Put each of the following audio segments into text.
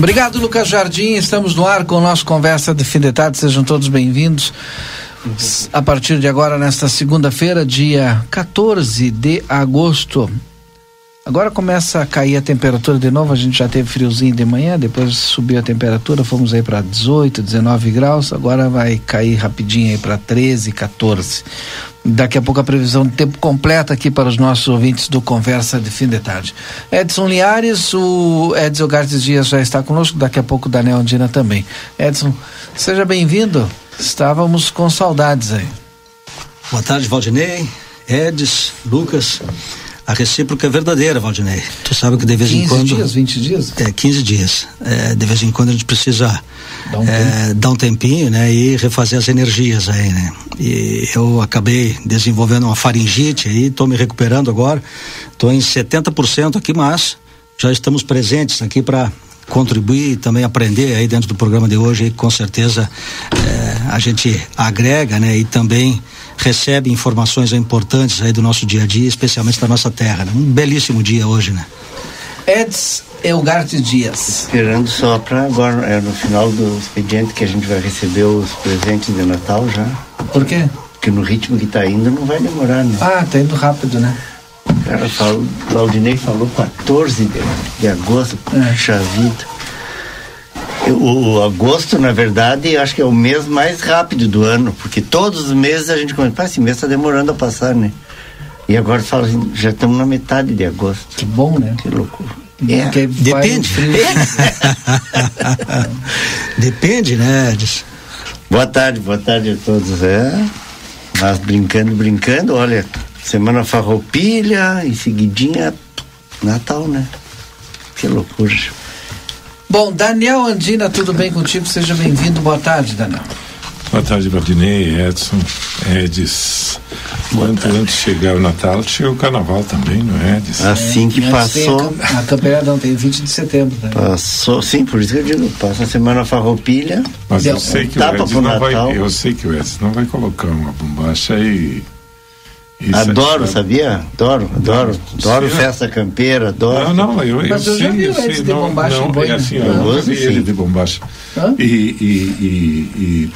Obrigado, Lucas Jardim. Estamos no ar com o nosso Conversa de Fim de Tarde. Sejam todos bem-vindos. A partir de agora, nesta segunda-feira, dia 14 de agosto. Agora começa a cair a temperatura de novo. A gente já teve friozinho de manhã, depois subiu a temperatura, fomos aí para 18, 19 graus. Agora vai cair rapidinho aí para 13, 14. Daqui a pouco a previsão de tempo completa aqui para os nossos ouvintes do Conversa de Fim de Tarde. Edson Liares, o Edson Gartes Dias já está conosco, daqui a pouco o Daniel Andina também. Edson, seja bem-vindo. Estávamos com saudades aí. Boa tarde, Valdinei, Edson, Lucas. A recíproca é verdadeira, Valdinei. Tu sabe que de vez em quando. 15 dias, 20 dias? É, 15 dias. É, de vez em quando a gente precisa Dá um, é, dar um tempinho, né? E refazer as energias aí, né? E eu acabei desenvolvendo uma faringite aí, estou me recuperando agora. Estou em 70% aqui, mas já estamos presentes aqui para contribuir e também aprender aí dentro do programa de hoje e com certeza é, a gente agrega, né? E também recebe informações importantes aí do nosso dia a dia, especialmente da nossa terra. Né? Um belíssimo dia hoje, né? Eds Elgarte Dias. Esperando só para agora, é no final do expediente que a gente vai receber os presentes de Natal já. Por quê? Porque no ritmo que está indo não vai demorar, né? Ah, tá indo rápido, né? O cara falou, o Aldinei falou 14 de, de agosto, é. puxa vida. O, agosto, na verdade, acho que é o mês mais rápido do ano, porque todos os meses a gente começa, esse mês está demorando a passar, né? E agora fala assim, já estamos na metade de agosto. Que bom, né? Que loucura. É. Depende. Depende, né, Edson? Boa tarde, boa tarde a todos. É, mas brincando, brincando, olha, semana farroupilha, em seguidinha, Natal, né? Que loucura. Bom, Daniel Andina, tudo bem contigo? Seja bem-vindo. Boa tarde, Daniel. Boa tarde, Valdinei, Edson, Edis. Quanto antes chegar o Natal, chega o Carnaval também, não é, Edis? Assim que é, passou. A, a campeonato não tem 20 de setembro. Né? Passou, sim, por isso que eu digo, passa a semana farroupilha. Mas eu sei que o Edson não vai. Eu sei que o Edson não vai colocar uma bombacha e isso adoro, é, sabia? Adoro, adoro. Não, adoro sim, festa campeira, adoro. Não, não, eu, eu Mas eu sei, já vi eu sei. de não, bombacha não, é assim, eu nunca vi ele de bombacha. E, e, e, e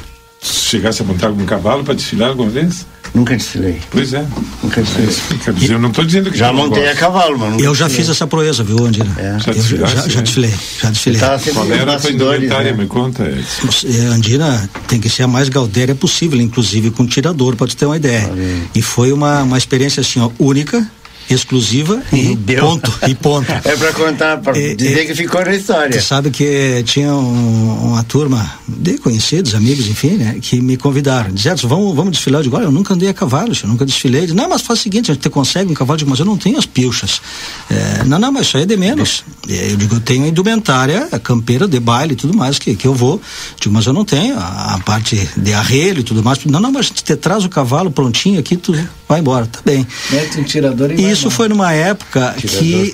chegasse a montar algum cavalo para desfilar alguma vez? Nunca desfilei. Pois é. Nunca desfilei. quer dizer, eu não estou dizendo que Já montei a cavalo, mas Eu já fiz essa proeza, viu, Andina? É. Já, já, já, já desfilei. Já desfilei. Qual era a tua indumentária? Né? Me conta, Edson. É, Andina tem que ser a mais gaudéria possível, inclusive com tirador, pode ter uma ideia. E foi uma, uma experiência assim, ó, única exclusiva e Deu. ponto e ponto. É para contar para dizer é, que ficou na história. você sabe que tinha um, uma turma de conhecidos amigos enfim né que me convidaram. Disseram vamos vamos desfilar? De agora eu nunca andei a cavalo eu nunca desfilei. Não mas faz o seguinte a gente consegue um cavalo. De mas eu não tenho as pilchas. É, não não mas isso aí é de menos. Eu digo eu tenho a indumentária a campeira de baile e tudo mais que que eu vou. Digo mas eu não tenho a, a parte de arrelho e tudo mais. Não não mas te traz o cavalo prontinho aqui tudo vai embora, tá bem. Mete um tirador e Isso foi numa época que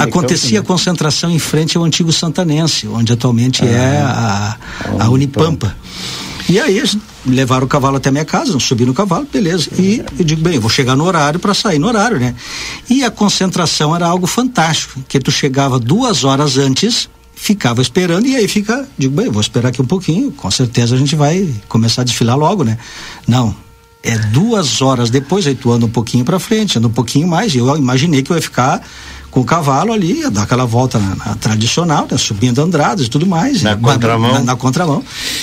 acontecia campo, né? concentração em frente ao antigo Santanense, onde atualmente é ah, é a, a Unipampa. E aí levaram o cavalo até a minha casa, subi no cavalo, beleza. E eu digo, bem, eu vou chegar no horário para sair no horário, né? E a concentração era algo fantástico, que tu chegava duas horas antes, ficava esperando e aí fica, digo, bem, vou esperar aqui um pouquinho, com certeza a gente vai começar a desfilar logo, né? Não, é duas horas depois, aí tu anda um pouquinho para frente, anda um pouquinho mais, e eu imaginei que eu ia ficar com o cavalo ali, ia dar aquela volta na, na tradicional, né, subindo andradas e tudo mais. Na e, contramão. Na, na, contramão.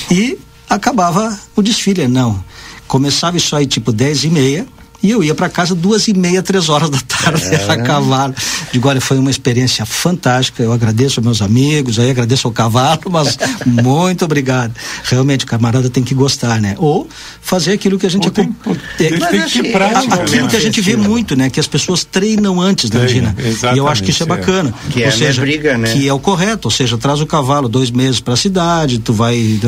E acabava o desfile. Não. Começava isso aí tipo dez e meia, e eu ia para casa duas e meia, três horas da tarde é. a cavalo. Digo, olha, foi uma experiência fantástica. Eu agradeço aos meus amigos, aí agradeço ao cavalo, mas muito obrigado. Realmente, o camarada tem que gostar, né? Ou fazer aquilo que a gente tem, é, tem que ter prática, aquilo que a gente vê muito, né? Que as pessoas treinam antes da Dina. E eu acho que isso é bacana. Que ou é seja, briga, né? que é o correto, ou seja, traz o cavalo dois meses para a cidade, tu vai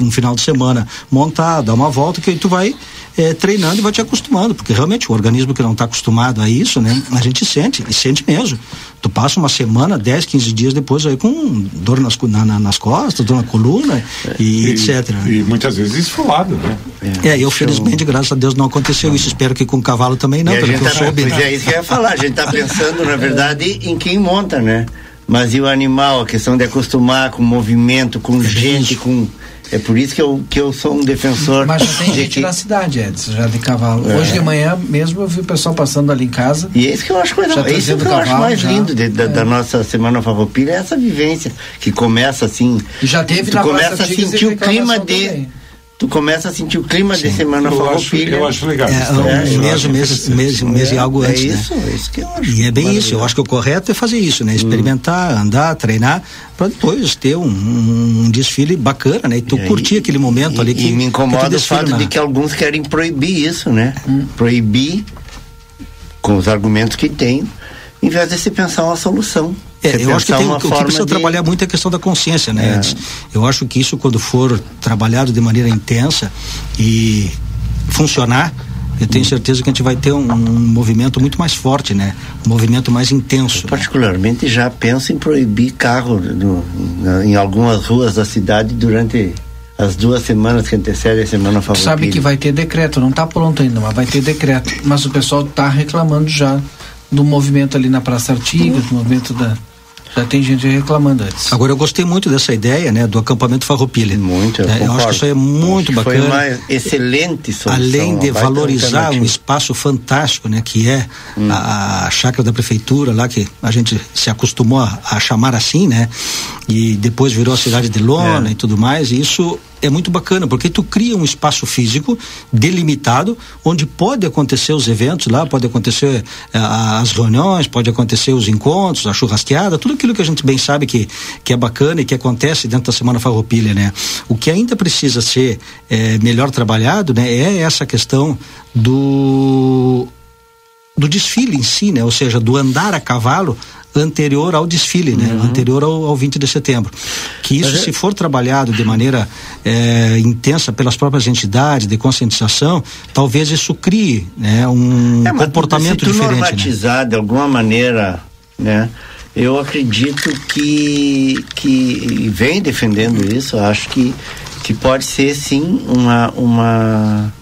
um final de semana montar, dar uma volta, que aí tu vai é, treinando e vai te acostumando, porque realmente o organismo que não está acostumado a isso, né, a gente sente, e sente mesmo. Tu passa uma semana, 10, 15 dias depois aí com dor nas, na, nas costas, dor na coluna e, e etc. E muitas vezes esfolado, né? É, é eu felizmente, graças a Deus, não aconteceu isso. Espero que com o cavalo também não, pelo que tá, eu soube. Pois é isso que eu ia falar, a gente está pensando, na verdade, em quem monta, né? Mas e o animal, a questão de acostumar com movimento, com gente, com é por isso que eu, que eu sou um defensor. Mas já tem gente que... na cidade, Edson, já de cavalo. É. Hoje de manhã mesmo eu vi o pessoal passando ali em casa. E é isso que eu acho coisa, é isso que eu acho mais já. lindo de, da, é. da, nossa Semana Farroupilha, é essa vivência que começa assim. E já teve tu na começa a sentir o clima de. Também tu começa a sentir o clima Sim. de semana eu acho, eu acho legal. É, é, um mês, mês, mês, mês e algo é antes. Isso, né? é isso que eu acho. E é bem isso. Eu acho que o correto é fazer isso, né? Experimentar, hum. andar, treinar, para depois ter um, um, desfile bacana, né? E tu e curtir aquele momento e, ali que. E me incomoda o fato na... de que alguns querem proibir isso, né? Hum. Proibir com os argumentos que tem, em vez de se pensar uma solução. É, eu acho que tem, o que precisa de... trabalhar muito é a questão da consciência, né? É. Eu acho que isso quando for trabalhado de maneira intensa e funcionar, eu tenho certeza que a gente vai ter um, um movimento muito mais forte, né? Um movimento mais intenso. Eu particularmente já penso em proibir carro no, na, em algumas ruas da cidade durante as duas semanas que antecedem a semana favorita. Sabe que vai ter decreto, não está pronto ainda, mas vai ter decreto. Mas o pessoal está reclamando já do movimento ali na Praça Artigas, do movimento da já tem gente reclamando antes. Agora eu gostei muito dessa ideia, né, do acampamento Farroupilha. Muito, eu, é, eu acho que isso é muito acho bacana. Foi uma excelente solução. Além de valorizar um espaço fantástico, né, que é hum. a, a, chácara da prefeitura lá que a gente se acostumou a, a chamar assim, né, e depois virou a cidade de Lona é. e tudo mais. E isso é muito bacana, porque tu cria um espaço físico delimitado, onde pode acontecer os eventos lá, pode acontecer eh, as reuniões, pode acontecer os encontros, a churrasqueada, tudo aquilo que a gente bem sabe que, que é bacana e que acontece dentro da Semana Farroupilha, né? O que ainda precisa ser eh, melhor trabalhado, né? É essa questão do do desfile em si, né? Ou seja, do andar a cavalo anterior ao desfile, né? Uhum. Anterior ao, ao 20 de setembro. Que isso, é... se for trabalhado de maneira é, intensa pelas próprias entidades de conscientização, talvez isso crie né, um é, comportamento se diferente. normatizar né? de alguma maneira, né? Eu acredito que que vem defendendo isso. Acho que que pode ser sim uma uma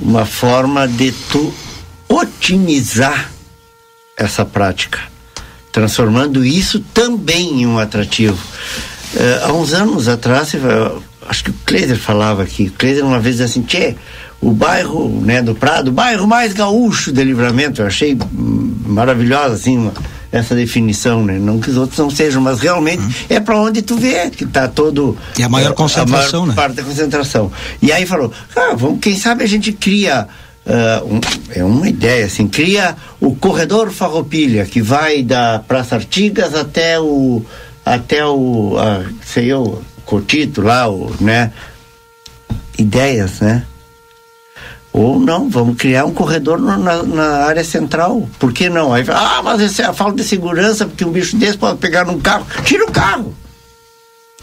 uma forma de tu otimizar essa prática transformando isso também em um atrativo. Uh, há uns anos atrás, acho que o Kleiser falava aqui, o Kleiser uma vez assim, tchê, o bairro né, do Prado, o bairro mais gaúcho de livramento, eu achei maravilhosa assim, uma, essa definição, né? Não que os outros não sejam, mas realmente hum. é para onde tu vê que está todo. E a maior concentração, a maior né? parte da concentração. E aí falou, ah, vamos, quem sabe a gente cria Uh, um, é uma ideia assim cria o corredor Farroupilha que vai da Praça Artigas até o até o uh, sei eu Cotito lá o, né? Ideias né? Ou não vamos criar um corredor no, na, na, área central. Por que não? Aí ah mas essa é a falta de segurança porque um bicho desse pode pegar num carro. Tira o carro!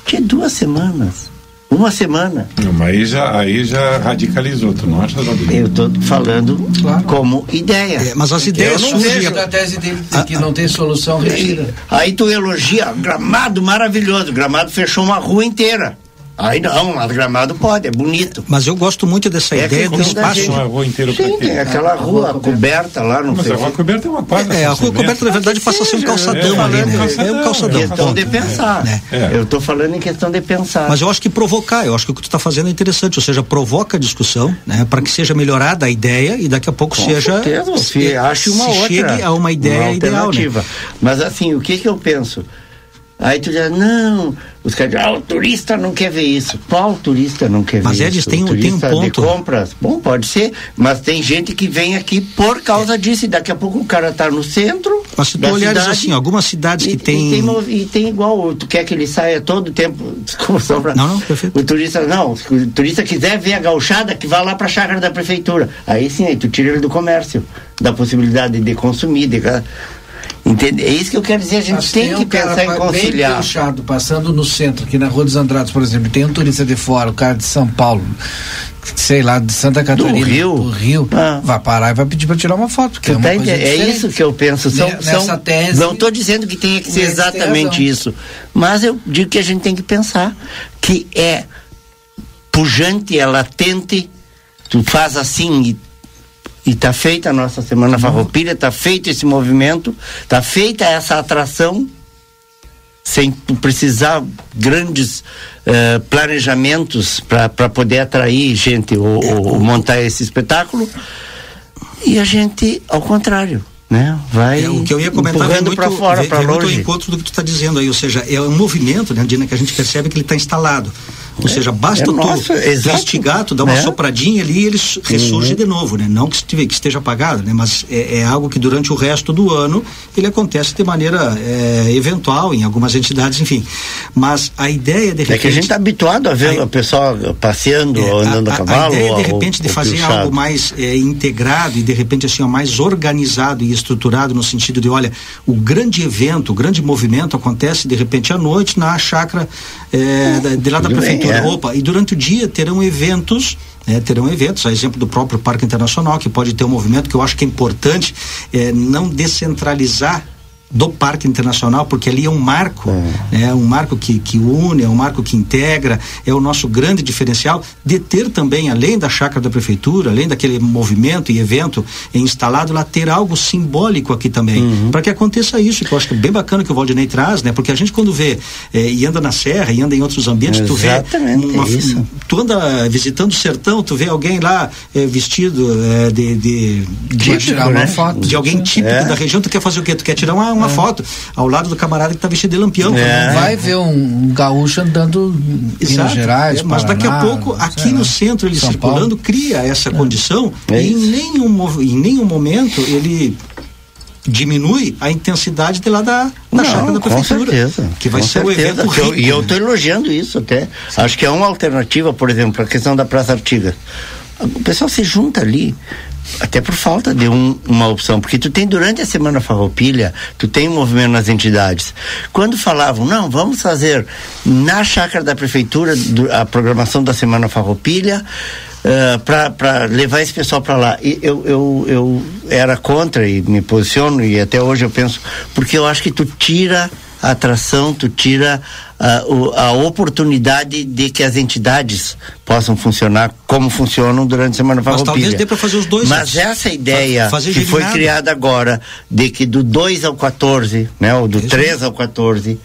Tinha duas semanas Uma semana. Não, mas aí já, aí já radicalizou, tu não acha, Eu estou falando claro. como ideia. É, mas as ideias eu não vejo da tese dele que não tem solução retira. Aí tu elogia, gramado maravilhoso, gramado fechou uma rua inteira. Aí não, mas gramado pode, é bonito. Mas eu gosto muito dessa é ideia do espaço. A rua inteira Sim, tem aquela rua, rua coberta lá no Mas a rua coberta é uma quadra. É, a rua coberta na verdade passa a ser um calçadão é, ali, né? É um calçadão. Questão de pensar. É. É. Eu estou falando em questão de pensar. Mas eu acho que provocar, eu acho que o que tu está fazendo é interessante, ou seja, provoca a discussão, né? Para que seja melhorada a ideia e daqui a pouco Com seja. Certeza, se, acho uma outra. chegue a uma ideia uma ideal. Né? Mas assim, o que que eu penso? Aí tu diz, não, os caras dizem, ah, o turista não quer ver isso. Qual turista não quer mas ver eles isso? Mas eles têm um ponto. de compras? Bom, pode ser, mas tem gente que vem aqui por causa disso e daqui a pouco o cara está no centro Mas se tu olhares assim, algumas cidades que tem... E tem, e tem igual, tu quer que ele saia todo o tempo, desculpa só pra... Não, não, perfeito. O turista, não, se o turista quiser ver a gauchada, que vá lá para a chácara da prefeitura. Aí sim, aí tu tira ele do comércio, da possibilidade de consumir, de Entende? É isso que eu quero dizer, a gente Mas tem, tem um que pensar em conciliar. Bem puxado, passando no centro, aqui na Rua dos Andrados, por exemplo, tem um turista de fora, o cara de São Paulo, sei lá, de Santa Catarina, do Rio, do Rio ah. vai parar e vai pedir para tirar uma foto. Que é, uma tá é, isso que eu penso. São, Nessa são, tese, não estou dizendo que tenha que ser exatamente isso, mas eu digo que a gente tem que pensar que é pujante, é latente, tu faz assim e e está feita a nossa Semana Farroupilha, está feito esse movimento, está feita essa atração, sem precisar grandes uh, planejamentos para poder atrair gente ou, ou, montar esse espetáculo. E a gente, ao contrário, né? Vai é, o que eu ia comentar empurrando para fora, para longe. muito ao encontro do que tu está dizendo aí, ou seja, é um movimento, né, Dina, que a gente percebe que ele está instalado. Ou seja, basta é tu investigar, tu dá uma é. sopradinha ali e ele ressurge uhum. de novo, né? Não que esteja, que esteja apagado, né? Mas é, é, algo que durante o resto do ano ele acontece de maneira é, eventual em algumas entidades, enfim. Mas a ideia de repente... É que a gente está habituado a ver a, o pessoal passeando ou é, andando a, a, cavalo. A ideia de repente ou, de fazer algo mais é, integrado e de repente assim, ó, mais organizado e estruturado no sentido de, olha, o grande evento, o grande movimento acontece de repente à noite na chácara de lá da prefeitura é. Opa, e durante o dia terão eventos é, terão eventos, a exemplo do próprio Parque Internacional, que pode ter um movimento que eu acho que é importante, é, não descentralizar do Parque Internacional, porque ali é um marco, é, é um marco que, que une, é um marco que integra, é o nosso grande diferencial de ter também, além da chácara da prefeitura, além daquele movimento e evento instalado lá, ter algo simbólico aqui também, uhum. para que aconteça isso, que eu acho que é bem bacana que o Valdinei traz, né? Porque a gente quando vê é, e anda na serra e anda em outros ambientes, Exatamente, tu vê uma, isso. tu anda visitando o sertão, tu vê alguém lá é, vestido é, de de, de, de, né? de, alguém típico é. da região, tu quer fazer o quê? Tu quer tirar uma, uma uma é. foto ao lado do camarada que está vestido de lampião. É. Vai ver um gaúcho andando em Minas Gerais, é, mas daqui a pouco aqui no centro ele São circulando Paulo. cria essa é. condição e em nenhum, em nenhum momento ele diminui a intensidade de lá da, da Não, chácara da prefeitura. Com certeza. Que vai ser certeza. o evento rico, eu, E eu estou elogiando isso até. Sim. Acho que é uma alternativa, por exemplo, para a questão da Praça Artiga. O pessoal se junta ali até por falta de um, uma opção, porque tu tem durante a semana farroupilha, tu tem um movimento nas entidades. Quando falavam, não, vamos fazer na chácara da prefeitura a programação da semana farroupilha, uh, eh, para levar esse pessoal para lá. E eu, eu, eu era contra e me posiciono, e até hoje eu penso, porque eu acho que tu tira a atração, tu tira a, a oportunidade de que as entidades possam funcionar como funcionam durante a Semana Farroupilha. Mas talvez dê para fazer os dois. Mas essa ideia que foi criada agora, de que do 2 ao 14, né, ou do 3 ao 14,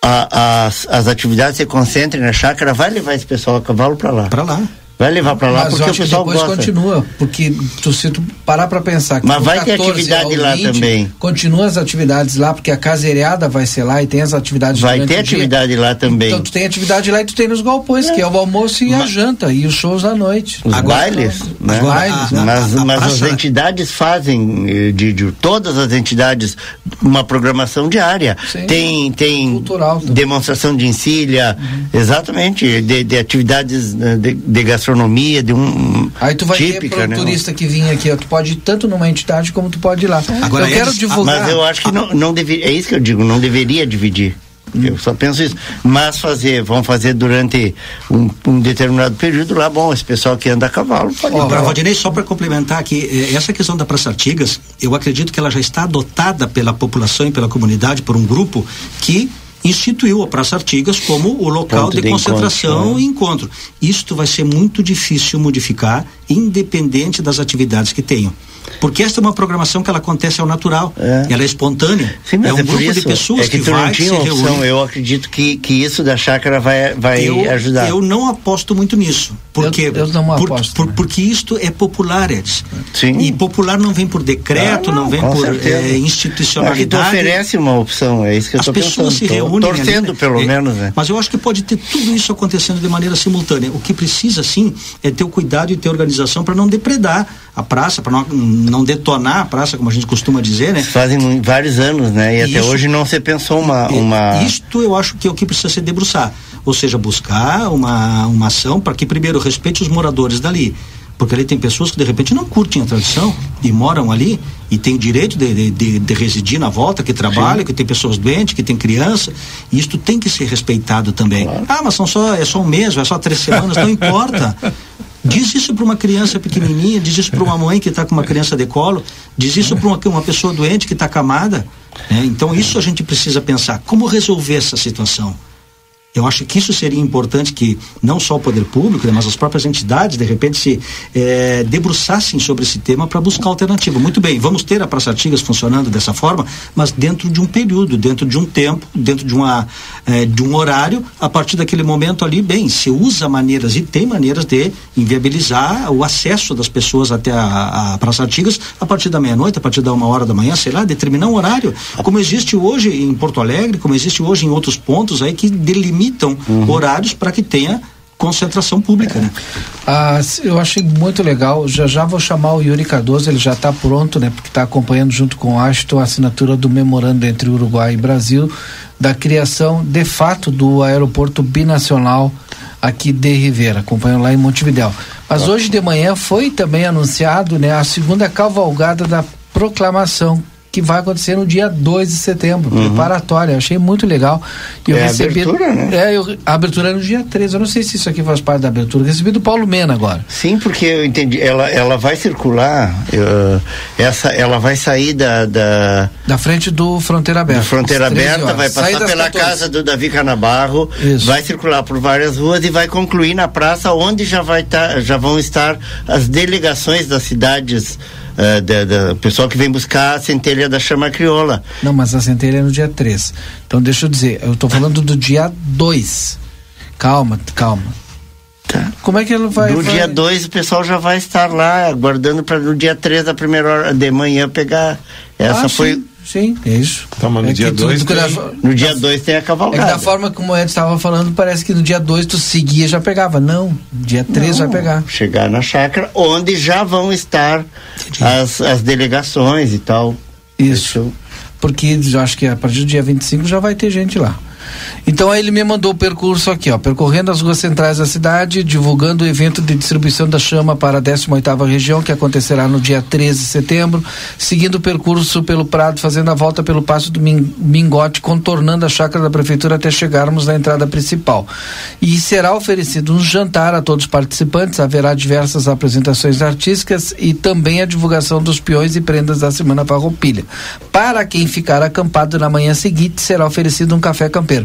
a, as, as atividades se concentrem na chácara, vai levar esse pessoal a cavalo para lá. Para lá. Vai levar para lá Mas porque o pessoal depois gosta. continua, porque tu, se tu parar para pensar que Mas vai ter atividade lá 20, também. Continua as atividades lá, porque a caseiriada vai ser lá e tem as atividades Vai ter atividade lá também. Então tu tem atividade lá e tu tem nos galpões, é. que é o almoço e mas, a janta e os shows da noite. Os Agora, bailes, né? Os bailes, né? Mas, a, a, mas as entidades fazem eh, de, de, todas as entidades uma programação diária. Sim. Tem tem Cultural, demonstração de encilha, uhum. exatamente, de, de atividades eh, de, de gastronomia gastronomia, de um. Aí tu vai típica, ter né? turista que vinha aqui, tu pode ir tanto numa entidade como tu pode ir lá. Agora eu quero divulgar. Mas eu acho que não, não deveria. É isso que eu digo, não deveria dividir. Eu só penso isso. Mas fazer, vão fazer durante um, um determinado período lá, bom, esse pessoal que anda a cavalo pode oh, Valdinei, só para complementar aqui, eh, essa questão da Praça Artigas, eu acredito que ela já está adotada pela população e pela comunidade por um grupo que instituiu a Praça Artigas como o local de, de, concentração né? e encontro. Isto vai ser muito difícil modificar, independente das atividades que tenham. Porque esta é uma programação que ela acontece ao natural, é. ela é espontânea. Sim, é um é grupo isso, de pessoas é que, que vai se reunir. Eu acredito que, que isso da chácara vai, vai eu, ajudar. Eu não aposto muito nisso. Porque, eu, eu não por, aposto. Por, porque isto é popular, Edson. Sim. E popular não vem por decreto, ah, não, não, vem por é, institucionalidade. Acho oferece uma opção, é isso que eu estou pensando. As pessoas se reúnem. Torcendo, ali, pelo é, menos, né? Mas eu acho que pode ter tudo isso acontecendo de maneira simultânea. O que precisa, sim, é ter o cuidado e ter organização para não depredar a praça, para não, não detonar a praça, como a gente costuma dizer, né? Fazem vários anos, né? E, até hoje não se pensou uma, uma. Isto eu acho que é o que precisa se debruçar. Ou seja, buscar uma, uma ação para que primeiro respeite os moradores dali. Porque ali tem pessoas que de repente não curtem a tradição e moram ali e têm direito de, de, de residir na volta, que trabalham, Sim. que tem pessoas doentes, que tem criança. E isto tem que ser respeitado também. Claro. Ah, mas são só, é só um mês, é só três semanas, não importa. Diz isso para uma criança pequenininha, diz isso para uma mãe que está com uma criança de colo, diz isso para uma, uma pessoa doente que está camada. Né? Então, isso a gente precisa pensar. Como resolver essa situação? Eu acho que isso seria importante que não só o poder público, né, mas as próprias entidades, de repente, se é, debruçassem sobre esse tema para buscar alternativa. Muito bem, vamos ter a Praça Artigas funcionando dessa forma, mas dentro de um período, dentro de um tempo, dentro de, uma, é, de um horário, a partir daquele momento ali, bem, se usa maneiras e tem maneiras de inviabilizar o acesso das pessoas até a, a Praça Artigas a partir da meia-noite, a partir da uma hora da manhã, sei lá, determinar um horário, como existe hoje em Porto Alegre, como existe hoje em outros pontos aí que delimitam limitam uhum. horários para que tenha concentração pública, né? Ah, eu achei muito legal. Já já vou chamar o Yuri Cardoso, ele já está pronto, né? Porque está acompanhando junto com o Ashton a assinatura do memorando entre Uruguai e Brasil da criação de fato do aeroporto binacional aqui de Rivera, acompanhando lá em Montevidéu. Mas hoje de manhã foi também anunciado, né, a segunda cavalgada da proclamação que vai acontecer no dia 2 de setembro, uhum. preparatória. Eu achei muito legal. Eu é recebi. Abertura, né? É, eu, a abertura é no dia 13. Eu não sei se isso aqui faz parte da abertura. Eu recebi do Paulo Mena agora. Sim, porque eu entendi. Ela, ela vai circular. Uh, essa, ela vai sair da, da. Da frente do Fronteira Aberta. Do Fronteira Aberta, vai passar pela 14. casa do Davi Canabarro, isso. vai circular por várias ruas e vai concluir na praça, onde já, vai tá, já vão estar as delegações das cidades uh, da, da, pessoal que vem buscar a centelha da chama crioula. Não, mas a centelha é no dia 3. Então deixa eu dizer, eu estou falando do dia 2. Calma, calma. Tá. Como é que ele vai? No vai... dia 2 o pessoal já vai estar lá, aguardando para no dia 3 da primeira hora de manhã pegar. Essa ah, foi. Sim. Sim, é isso. Tá, mas no é dia 2 tem... No dia 2 tem a cavalgada. É que da forma como o Ed estava falando, parece que no dia 2 tu seguia já pegava. Não, dia 3 vai pegar. Chegar na chácara, onde já vão estar as, as delegações e tal. Isso. Porque eu acho que a partir do dia 25 já vai ter gente lá. Então aí ele me mandou o percurso aqui, ó, percorrendo as ruas centrais da cidade, divulgando o evento de distribuição da chama para a 18ª região, que acontecerá no dia 13 de setembro, seguindo o percurso pelo Prado, fazendo a volta pelo Passo do Mingote, contornando a chácara da prefeitura até chegarmos na entrada principal. E será oferecido um jantar a todos os participantes, haverá diversas apresentações artísticas e também a divulgação dos peões e prendas da Semana Farroupilha. Para quem ficar acampado na manhã seguinte, será oferecido um café campeiro.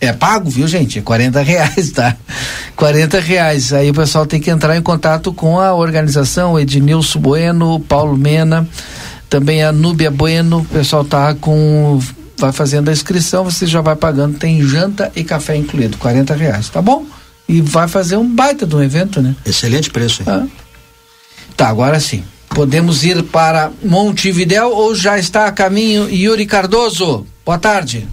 É pago, viu, gente? É 40 reais, tá? 40 reais. Aí o pessoal tem que entrar em contato com a organização Ednilson Bueno, Paulo Mena, também a Núbia Bueno. O pessoal tá com. Vai fazendo a inscrição, você já vai pagando. Tem janta e café incluído, 40 reais, tá bom? E vai fazer um baita de um evento, né? Excelente preço, hein? Ah. Tá, agora sim. Podemos ir para Montevidéu ou já está a caminho Yuri Cardoso? Boa tarde.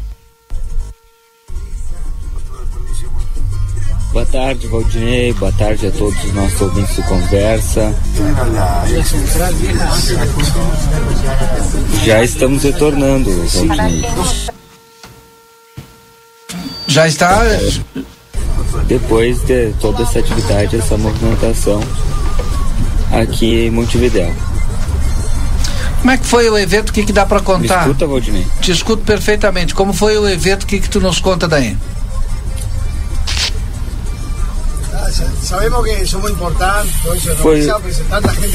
Boa tarde, Valdinei. Boa tarde a todos os nossos ouvintes do Conversa. Já estamos retornando, Valdinei. Já está. Depois de toda essa atividade, essa movimentação aqui em Montevidéu. Como é que foi o evento? O que, que dá para contar? Me escuta, Valdinei? Te escuto perfeitamente. Como foi o evento? O que, que tu nos conta daí? Sabemos que somos importantes, foi,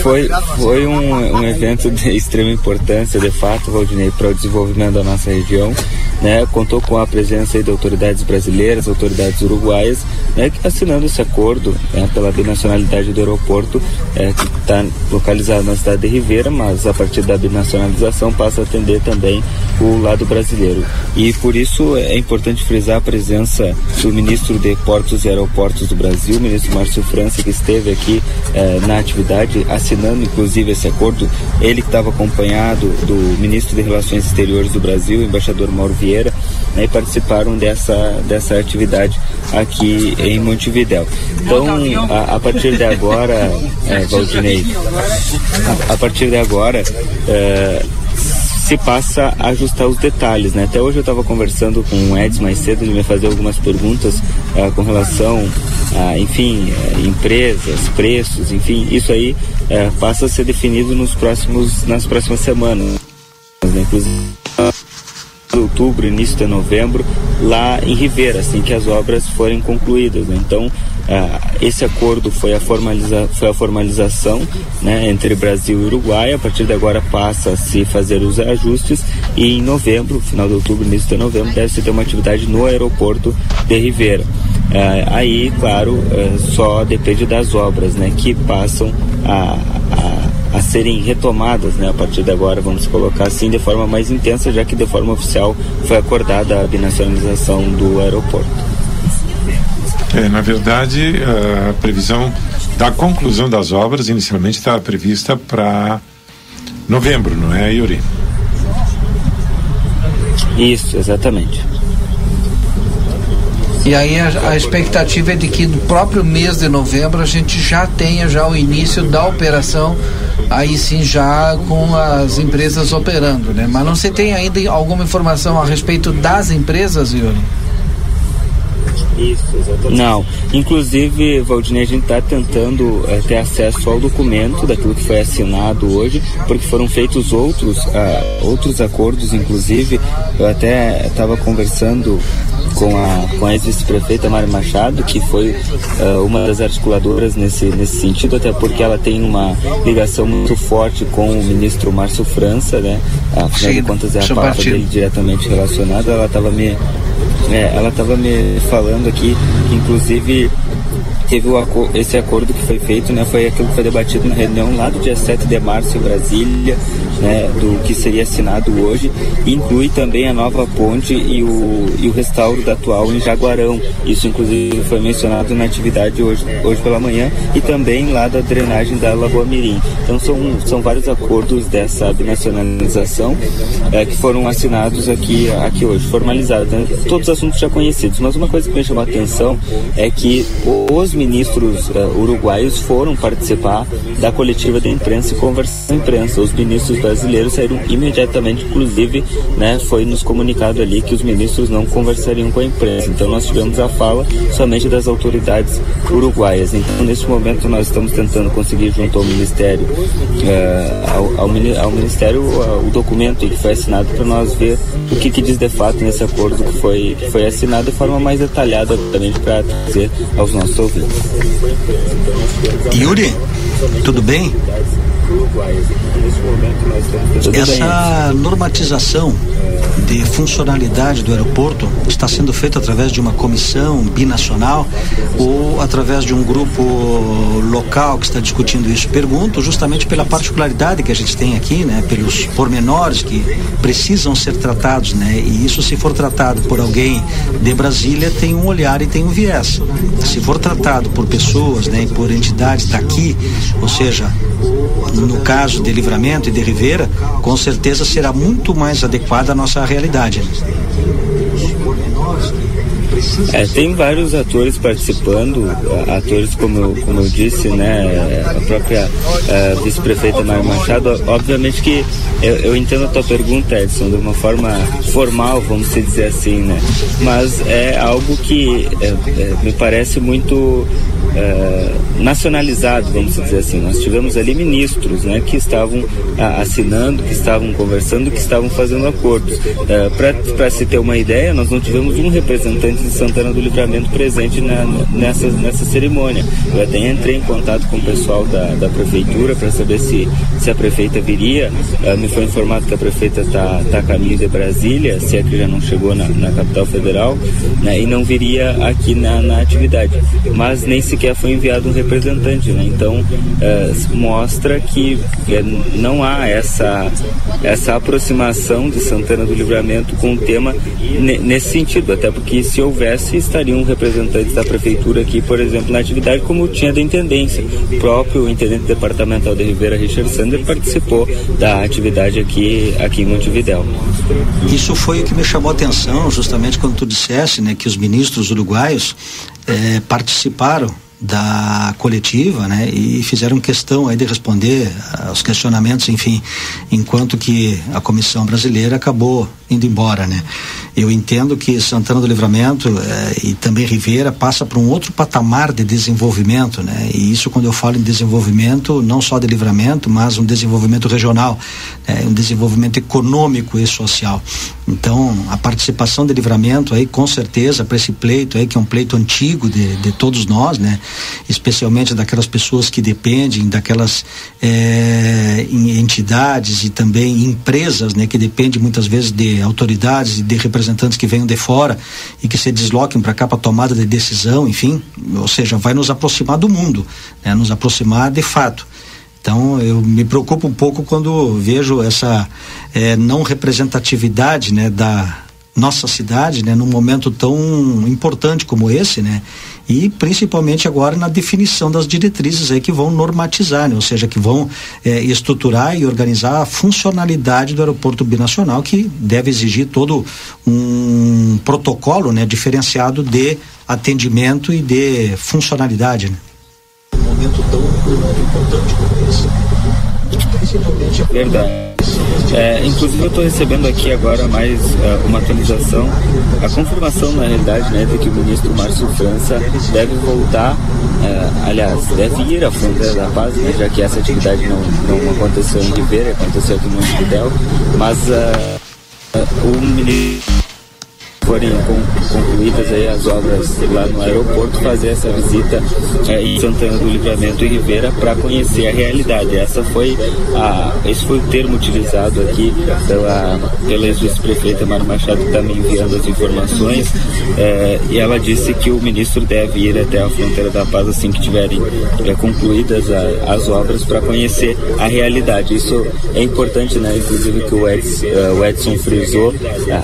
foi, foi um, um evento de extrema importância, de fato, Valdinei, para o desenvolvimento da nossa região. Né, contou com a presença de autoridades brasileiras, autoridades uruguaias, né, assinando esse acordo né, pela binacionalidade do aeroporto, é, que está localizado na cidade de Ribeira, mas a partir da binacionalização passa a atender também o lado brasileiro. E por isso é importante frisar a presença do ministro de Portos e Aeroportos do Brasil, o ministro Márcio França, que esteve aqui eh, na atividade, assinando inclusive esse acordo. Ele que estava acompanhado do ministro de Relações Exteriores do Brasil, o embaixador Mauro Vieira, né, e participaram dessa, dessa atividade aqui em Montevidéu. Então, a, a partir de agora, é, Valdinei, a, a, partir de agora, é, se passa a ajustar os detalhes, né? Até hoje eu estava conversando com o Eds mais cedo, ele me fazer algumas perguntas uh, com relação a, enfim, uh, empresas, preços, enfim, isso aí uh, passa a ser definido nos próximos, nas próximas semanas, né? Inclusive outubro, início de novembro, lá em Ribeira, assim que as obras forem concluídas. Né? Então, ah, esse acordo foi a, formaliza foi a formalização né, entre Brasil e Uruguai. A partir de agora passa a se fazer os ajustes e em novembro, final de outubro, início de novembro, deve se ter uma atividade no aeroporto de Ribeira. Ah, aí, claro, ah, só depende das obras né, que passam a, a, a serem retomadas né, a partir de agora, vamos colocar assim, de forma mais intensa, já que de forma oficial foi acordada a binacionalização do aeroporto. É, na verdade, a previsão da conclusão das obras inicialmente estava prevista para novembro, não é, Yuri? Isso, exatamente. E aí a, a, expectativa é de que no próprio mês de novembro a gente já tenha já o início da operação, aí sim já com as empresas operando, né? Mas não se tem ainda alguma informação a respeito das empresas, Yuri? Isso, exatamente. Não. Inclusive, Valdinei, a gente está tentando é, ter acesso ao documento daquilo que foi assinado hoje, porque foram feitos outros, uh, outros acordos, inclusive. Eu até estava conversando com a, com a ex-vice-prefeita Mari Machado, que foi uh, uma das articuladoras nesse, nesse sentido, até porque ela tem uma ligação muito forte com o ministro Márcio França, né? Afinal de contas é a pauta dele diretamente relacionada. Ela estava me é, ela estava me falando aqui que inclusive teve o, esse acordo que foi feito, né, foi aquilo que foi debatido na reunião lá do dia 7 de março em Brasília, né, do que seria assinado hoje, inclui também a nova ponte e o, e o restauro da atual em Jaguarão. Isso inclusive foi mencionado na atividade hoje, hoje pela manhã e também lá da drenagem da Lagoa Mirim. Então são, são vários acordos dessa binacionalização é, que foram assinados aqui, aqui hoje, formalizados. Né? Todos os assuntos já conhecidos, mas uma coisa que me chamou a atenção é que os ministros uh, uruguaios foram participar da coletiva da imprensa e conversar com a imprensa. Os ministros brasileiros saíram imediatamente, inclusive, né, foi nos comunicado ali que os ministros não conversariam com a imprensa. Então nós tivemos a fala somente das autoridades uruguaias. Então nesse momento nós estamos tentando conseguir junto ao ministério, uh, ao, ao, ao, ministério uh, o documento que foi assinado para nós ver o que, que diz de fato nesse acordo que foi que foi assinado de forma mais detalhada, também para trazer aos nossos ouvintes. Yuri, tudo bem? Essa normatização de funcionalidade do aeroporto está sendo feita através de uma comissão binacional ou através de um grupo local que está discutindo isso? Pergunto justamente pela particularidade que a gente tem aqui, né, pelos pormenores que precisam ser tratados, né? E isso se for tratado por alguém de Brasília tem um olhar e tem um viés. Se for tratado por pessoas, né, e por entidades daqui, ou seja, no caso de Livramento e de Rivera, com certeza será muito mais adequada à nossa realidade. É, tem vários atores participando, atores como, como eu disse, né, a própria uh, vice-prefeita Mário Machado. Obviamente que eu, eu, entendo a tua pergunta, Edson, de uma forma formal, vamos dizer assim, né? Mas é algo que é, é, me parece muito uh, nacionalizado, vamos dizer assim. Nós tivemos ali ministros né, que estavam uh, assinando, que estavam conversando, que estavam fazendo acordos. Uh, Para se ter uma ideia, nós não tivemos um representante de Santana do Livramento presente na, nessa, nessa cerimônia. Eu até entrei em contato com o pessoal da, da prefeitura para saber se, se a prefeita viria. me foi informado que a prefeita está tá a caminho de Brasília, se é que já não chegou na, na capital federal, né, e não viria aqui na, na atividade. Mas nem sequer foi enviado um representante, né? Então é, mostra que é, não há essa essa aproximação de Santana do Livramento com o tema nesse sentido, até porque se houvesse estariam representantes da prefeitura aqui, por exemplo, na atividade como tinha da intendência. O próprio intendente departamental de Ribeira, Richard Sander, participou da atividade aqui aqui em Montevidéu. Isso foi o que me chamou a atenção, justamente quando tu dissesse, né, que os ministros uruguaios eh, participaram da coletiva, né, e fizeram questão aí de responder aos questionamentos, enfim, enquanto que a comissão brasileira acabou indo embora, né. Eu entendo que Santana do Livramento eh, e também Ribeira passa para um outro patamar de desenvolvimento, né, e isso quando eu falo em desenvolvimento, não só de livramento, mas um desenvolvimento regional, né, um desenvolvimento econômico e social. Então, a participação de livramento aí, com certeza, para esse pleito aí, que é um pleito antigo de, de todos nós, né, especialmente daquelas pessoas que dependem, daquelas é, entidades e também empresas, né, que dependem muitas vezes de autoridades e de representantes que venham de fora e que se desloquem para cá para tomada de decisão, enfim, ou seja, vai nos aproximar do mundo, né, nos aproximar de fato. Então eu me preocupo um pouco quando vejo essa é, não representatividade né, da nossa cidade né, num momento tão importante como esse, né? E principalmente agora na definição das diretrizes aí que vão normatizar, né? ou seja, que vão eh, estruturar e organizar a funcionalidade do aeroporto binacional, que deve exigir todo um protocolo né, diferenciado de atendimento e de funcionalidade. Né? Um momento tão importante como esse. Verdade. É, inclusive eu estou recebendo aqui agora mais uh, uma atualização, a confirmação na realidade né, de que o ministro Márcio França deve voltar, uh, aliás, deve ir à fronteira da paz, né, já que essa atividade não, não aconteceu em Ribeira, aconteceu aqui no Montevidéu, mas uh, o ministro forem concluídas aí as obras lá no aeroporto, fazer essa visita é, em Santana do Livramento e Ribeira para conhecer a realidade. Essa foi a, esse foi o termo utilizado aqui pela, pela ex-vice-prefeita Mara Machado, que está me enviando as informações, é, e ela disse que o ministro deve ir até a fronteira da paz assim que tiverem é, concluídas a, as obras para conhecer a realidade. Isso é importante, né? Inclusive que o Edson, uh, o Edson frisou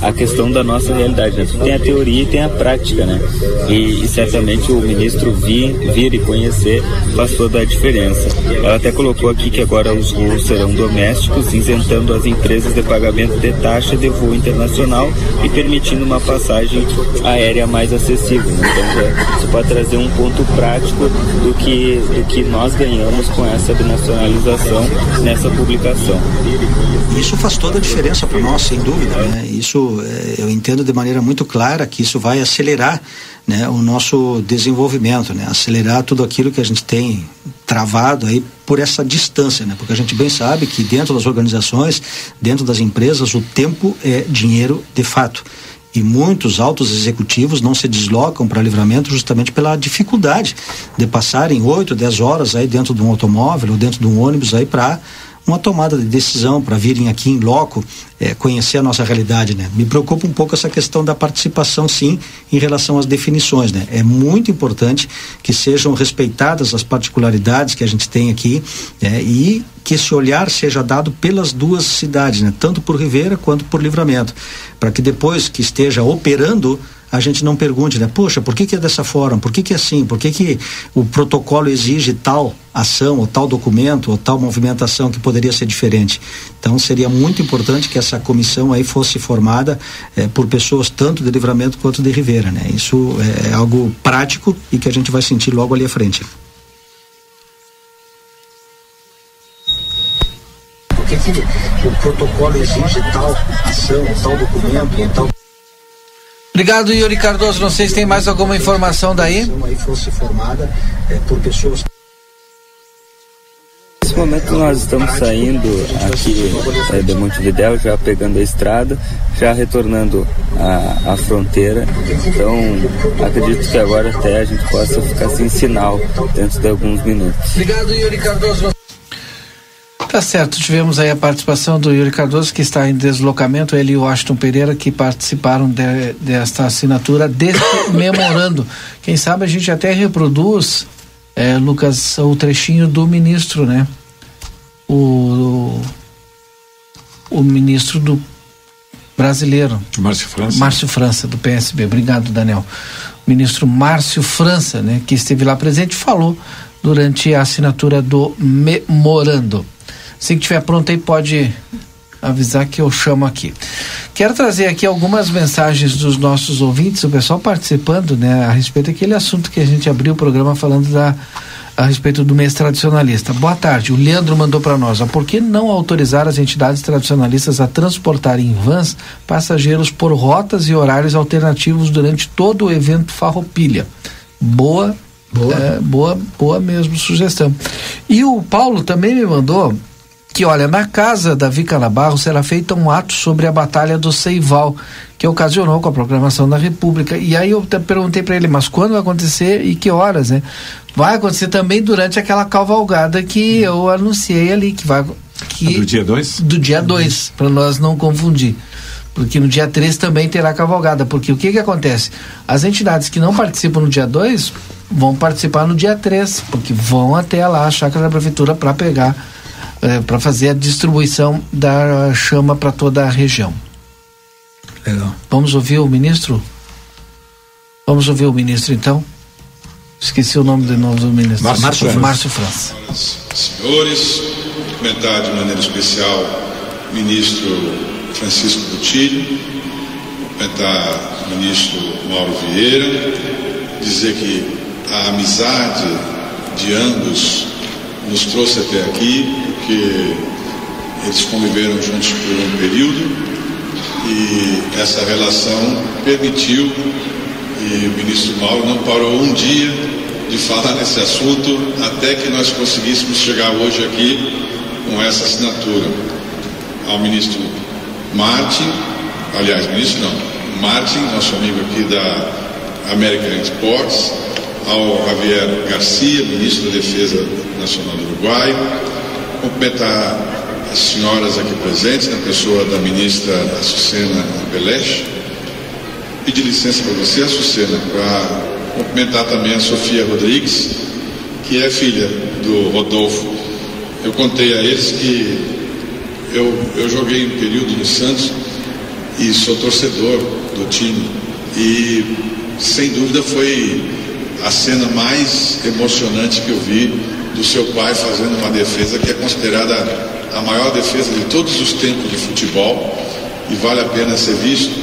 a questão da nossa realidade Tem a teoria e tem a prática, né? E, e certamente o ministro vir, vir e conhecer faz toda a diferença. Ela até colocou aqui que agora os voos serão domésticos, isentando as empresas de pagamento de taxa de voo internacional e permitindo uma passagem aérea mais acessível. Né? Então, isso pode trazer um ponto prático do que, do que nós ganhamos com essa binacionalização nessa publicação. Isso faz toda a diferença para nós, sem dúvida. Né? Isso é, eu entendo de maneira muito clara que isso vai acelerar né, o nosso desenvolvimento, né, acelerar tudo aquilo que a gente tem travado aí por essa distância, né, porque a gente bem sabe que dentro das organizações, dentro das empresas, o tempo é dinheiro de fato. E muitos altos executivos não se deslocam para livramento justamente pela dificuldade de passarem 8, 10 horas aí dentro de um automóvel ou dentro de um ônibus aí para uma tomada de decisão para virem aqui em loco é, conhecer a nossa realidade, né? Me preocupa um pouco essa questão da participação, sim, em relação às definições, né? É muito importante que sejam respeitadas as particularidades que a gente tem aqui é, e que esse olhar seja dado pelas duas cidades, né? Tanto por Ribeira quanto por Livramento, para que depois que esteja operando a gente não pergunte, né? Poxa, por que, que é dessa forma? Por que, que é assim? Por que, que o protocolo exige tal ação, ou tal documento, ou tal movimentação que poderia ser diferente? Então seria muito importante que essa comissão aí fosse formada eh, por pessoas tanto de livramento quanto de Ribeira, né? Isso é algo prático e que a gente vai sentir logo ali à frente. Por que, que o protocolo exige tal ação, tal documento, tal Obrigado, Yuri Cardoso. Não sei se tem mais alguma informação daí. Aí fosse formada é, por pessoas Nesse momento nós estamos saindo aqui é, de Montevidéu, já pegando a estrada, já retornando à, à fronteira. Então acredito que agora até a gente possa ficar sem sinal dentro de alguns minutos. Obrigado, Yuri Cardoso. Tá certo, tivemos aí a participação do Yuri Cardoso, que está em deslocamento, ele e o Washington Pereira, que participaram de, desta assinatura deste memorando. Quem sabe a gente até reproduz, é, Lucas, o trechinho do ministro, né? O, o, o ministro do brasileiro. Márcio França. Márcio França, do PSB. Obrigado, Daniel. O ministro Márcio França, né, que esteve lá presente, falou durante a assinatura do memorando. Assim que estiver pronto aí, pode avisar que eu chamo aqui. Quero trazer aqui algumas mensagens dos nossos ouvintes, o pessoal participando, né, a respeito daquele assunto que a gente abriu o programa falando da a respeito do mês tradicionalista. Boa tarde. O Leandro mandou para nós. Por que não autorizar as entidades tradicionalistas a transportar em vans passageiros por rotas e horários alternativos durante todo o evento Farroupilha? Boa, boa, é, boa, boa mesmo sugestão. E o Paulo também me mandou que, olha, na casa da Vica Nabarro será feito um ato sobre a Batalha do Seival, que ocasionou com a proclamação da República. E aí eu perguntei para ele, mas quando vai acontecer e que horas, né? Vai acontecer também durante aquela cavalgada que eu anunciei ali, que vai. Que, do dia 2? Do dia 2, para nós não confundir. Porque no dia 3 também terá cavalgada. Porque o que que acontece? As entidades que não participam no dia 2 vão participar no dia 3, porque vão até lá a chácara da prefeitura para pegar é, para fazer a distribuição da chama para toda a região. Legal. Vamos ouvir o ministro? Vamos ouvir o ministro então? Esqueci o nome de novo do ministro. Márcio, Márcio, França. Márcio França. Senhores, cumprimentar de maneira especial o ministro Francisco Butilho, cumprimentar o ministro Mauro Vieira, dizer que a amizade de ambos nos trouxe até aqui, porque eles conviveram juntos por um período e essa relação permitiu e o ministro Mauro não parou um dia de falar nesse assunto até que nós conseguíssemos chegar hoje aqui com essa assinatura. Ao ministro Martin, aliás, ministro não, Martin, nosso amigo aqui da American Exports, ao Javier Garcia, ministro da Defesa Nacional do Uruguai, cumprimentar as senhoras aqui presentes, na pessoa da ministra Açucena Beleche, pedir licença para você, Açucena, para cumprimentar também a Sofia Rodrigues, que é filha do Rodolfo. Eu contei a eles que eu, eu joguei um período no Santos e sou torcedor do time. E sem dúvida foi a cena mais emocionante que eu vi do seu pai fazendo uma defesa que é considerada a maior defesa de todos os tempos de futebol e vale a pena ser visto.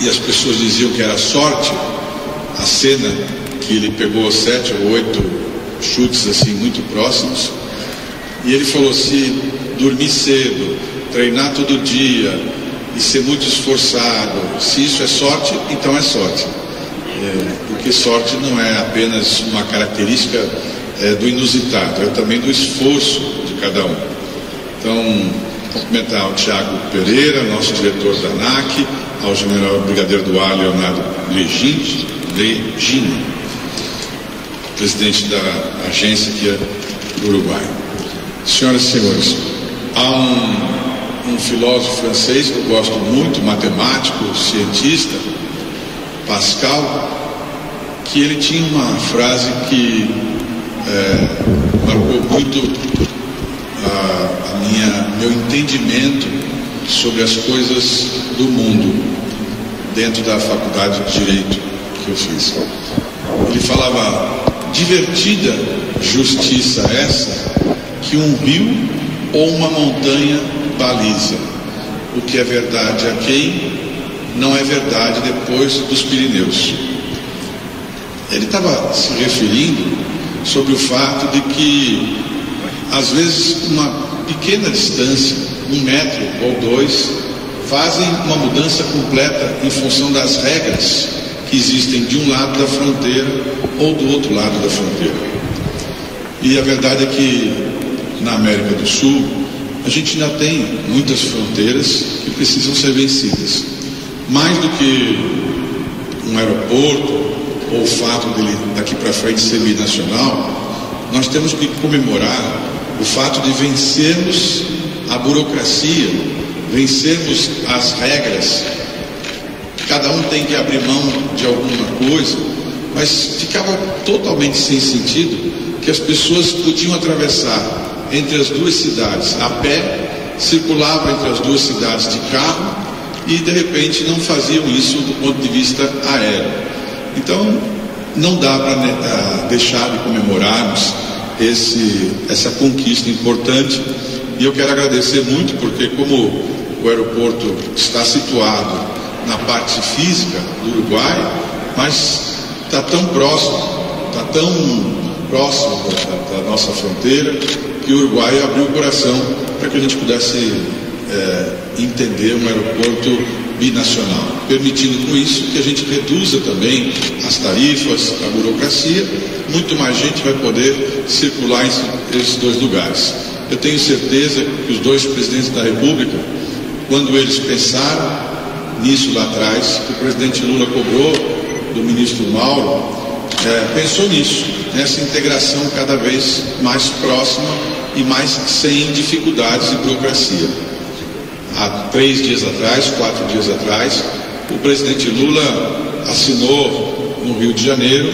E as pessoas diziam que era sorte a cena que ele pegou sete ou oito chutes assim muito próximos. E ele falou: se dormir cedo, treinar todo dia e ser muito esforçado, se isso é sorte, então é sorte. É, porque sorte não é apenas uma característica é, do inusitado, é também do esforço de cada um. Então, cumprimentar o Tiago Pereira, nosso diretor da ANAC, ao general brigadeiro do ar Leonardo Legini, Legini presidente da agência aqui do Uruguai. Senhoras e senhores, há um, um filósofo francês que eu gosto muito, matemático, cientista, Pascal, que ele tinha uma frase que é, marcou muito a, a minha, meu entendimento sobre as coisas do mundo dentro da faculdade de Direito que eu fiz. Ele falava, divertida justiça essa que um rio ou uma montanha baliza. O que é verdade a quem não é verdade depois dos Pirineus. Ele estava se referindo sobre o fato de que, às vezes, uma pequena distância, um metro ou dois, fazem uma mudança completa em função das regras que existem de um lado da fronteira ou do outro lado da fronteira. E a verdade é que na América do Sul a gente ainda tem muitas fronteiras que precisam ser vencidas. Mais do que um aeroporto ou o fato dele daqui para frente ser binacional, nós temos que comemorar o fato de vencermos a burocracia, vencermos as regras. Cada um tem que abrir mão de alguma coisa, mas ficava totalmente sem sentido que as pessoas podiam atravessar entre as duas cidades a pé, circulavam entre as duas cidades de carro e de repente não faziam isso do ponto de vista aéreo. Então, não dá para né, deixar de comemorarmos esse, essa conquista importante. E eu quero agradecer muito, porque como o aeroporto está situado na parte física do Uruguai, mas está tão próximo, está tão próximo da, da, nossa fronteira, que o Uruguai abriu o coração para que a gente pudesse é, entender um aeroporto binacional, permitindo com isso que a gente reduza também as tarifas, a burocracia, muito mais gente vai poder circular esses dois lugares. Eu tenho certeza que os dois presidentes da República, quando eles pensaram nisso lá atrás, que o presidente Lula cobrou do ministro Mauro, é, pensou nisso, nessa integração cada vez mais próxima e mais sem dificuldades e burocracia há três dias atrás, quatro dias atrás, o presidente Lula assinou no Rio de Janeiro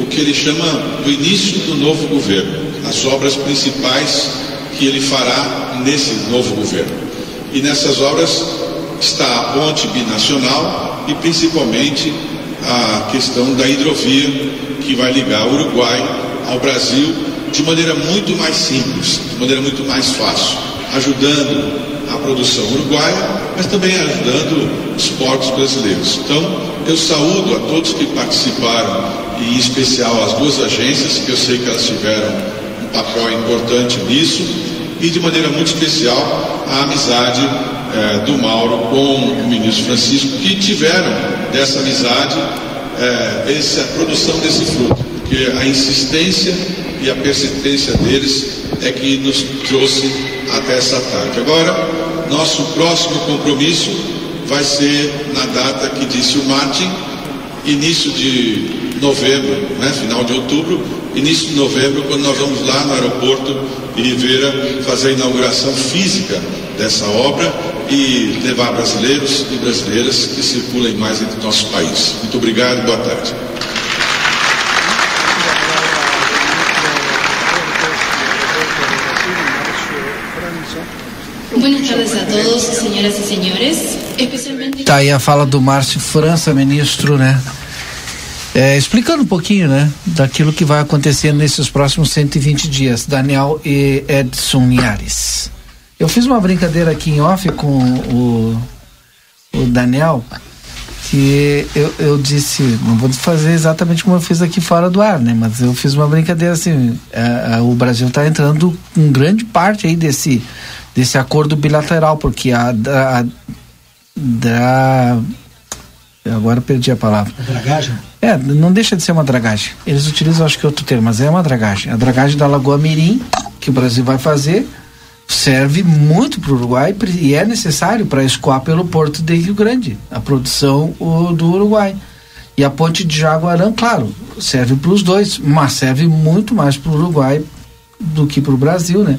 o que ele chama do início do novo governo, as obras principais que ele fará nesse novo governo. E nessas obras está a ponte binacional e principalmente a questão da hidrovia que vai ligar o Uruguai ao Brasil de maneira muito mais simples, de maneira muito mais fácil, ajudando a produção uruguaia, mas também ajudando os portos brasileiros. Então, eu saúdo a todos que participaram, e em especial as duas agências, que eu sei que elas tiveram um papel importante nisso, e de maneira muito especial a amizade eh, do Mauro com o ministro Francisco, que tiveram dessa amizade eh, essa produção desse fruto, porque a insistência e a persistência deles é que nos trouxe até essa tarde. Agora, nosso próximo compromisso vai ser na data que disse o Martin, início de novembro, né, final de outubro, início de novembro, quando nós vamos lá no aeroporto de fazer a inauguração física dessa obra e levar brasileiros e brasileiras que circulem mais entre nosso país. Muito obrigado e boa tarde. Todos, senhoras e senhores. Especialmente. Tá aí a fala do Márcio França, ministro, né? É, explicando um pouquinho, né, daquilo que vai acontecer nesses próximos 120 dias, Daniel e Edson Niares. Eu fiz uma brincadeira aqui em off com o, o Daniel, que eu, eu disse, não vou fazer exatamente como eu fiz aqui fora do ar, né, mas eu fiz uma brincadeira assim, a, a, o Brasil está entrando com grande parte aí desse desse acordo bilateral, porque a, a, a agora perdi a palavra. A dragagem? É, não deixa de ser uma dragagem. Eles utilizam, acho que outro termo, mas é uma dragagem. A dragagem da Lagoa Mirim, que o Brasil vai fazer, serve muito para o Uruguai e é necessário para escoar pelo porto de Rio Grande, a produção o, do Uruguai. E a ponte de Jaguarão, claro, serve para os dois, mas serve muito mais para o Uruguai do que para o Brasil, né?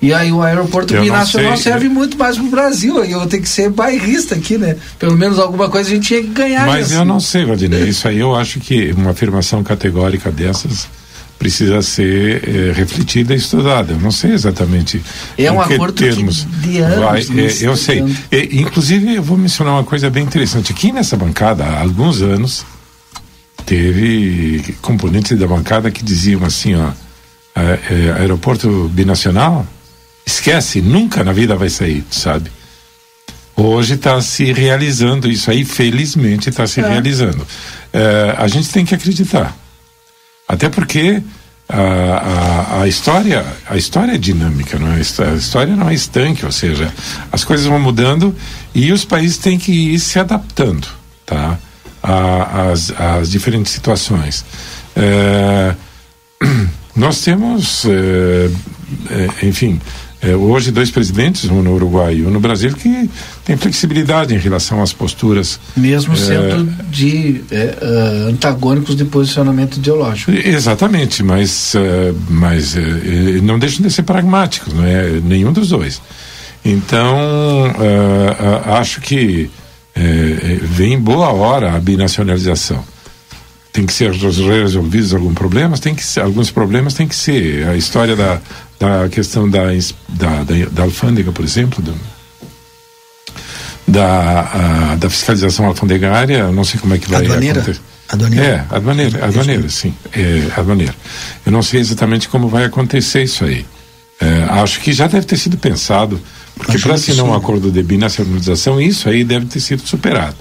E aí o aeroporto eu binacional serve muito mais pro Brasil. Aí eu vou ter que ser bairrista aqui, né? Pelo menos alguma coisa a gente tinha que ganhar. Mas eu não sei, Valdinei. Isso aí eu acho que uma afirmação categórica dessas precisa ser é, refletida e estudada. Eu não sei exatamente é um acordo termos de anos vai. É, eu sei. É, inclusive, eu vou mencionar uma coisa bem interessante. Aqui nessa bancada, há alguns anos, teve componentes da bancada que diziam assim, ó, é, aeroporto binacional Esquece, nunca na vida vai sair, sabe? Hoje está se realizando isso aí, felizmente está se é. realizando. A gente tem que acreditar. Até porque a, a, a, história a história é dinâmica não é? a história não é estanque ou seja as coisas vão mudando e os países têm que ir se adaptando tá às, diferentes situações é, nós temos é, enfim é, hoje dois presidentes, um no Uruguai e um no Brasil, que tem flexibilidade em relação às posturas. Mesmo é, sendo de é, uh, antagônicos de posicionamento ideológico. Exatamente, mas, uh, mas não deixam de ser pragmáticos, não é? Nenhum dos dois. Então, acho que vem boa hora a binacionalização tem que ser resolvidos alguns problemas, tem que ser, alguns problemas tem que ser a história da, da questão da, da, da, da alfândega, por exemplo, do, da, a, da fiscalização alfandegária, não sei como é que vai aduaneira. acontecer. Aduaneira. É, aduaneira, aduaneira, sim, é, aduaneira. Eu não sei exatamente como vai acontecer isso aí. É, acho que já deve ter sido pensado, porque para assinar um acordo de binacionalização, isso aí deve ter sido superado,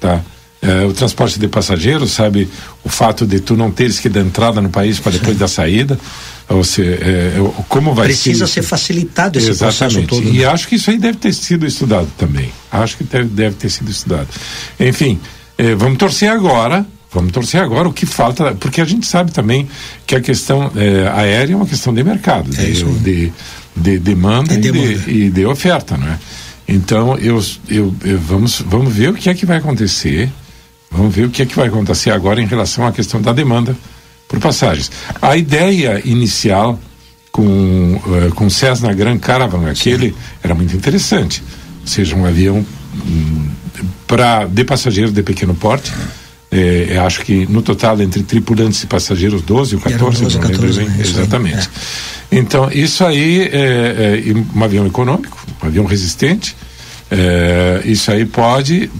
tá? É, o transporte de passageiros, sabe, o fato de tu não teres que dar entrada no país para depois da saída, ou se, é, é como vai Precisa ser, ser facilitado esse Exatamente. processo todo. E né? acho que isso aí deve ter sido estudado também. Acho que deve, deve ter sido estudado. Enfim, é, vamos torcer agora. Vamos torcer agora o que falta, porque a gente sabe também que a questão é, aérea é uma questão de mercado, de, de, de, demanda, e, demanda. De, e de oferta, não é? Então, eu, eu, eu, vamos, vamos ver o que é que vai acontecer Vamos ver o que é que vai acontecer agora em relação à questão da demanda por passagens. A ideia inicial com, uh, com Cessna Grand Caravan, aquele, Sim. era muito interessante. Ou seja, um avião um, para de passageiros de pequeno porte. É, acho que no total entre tripulantes e passageiros 12 ou 14, 12, 14 né? exatamente. É. Então, isso aí é, é, um avião econômico, um avião resistente. É, isso aí pode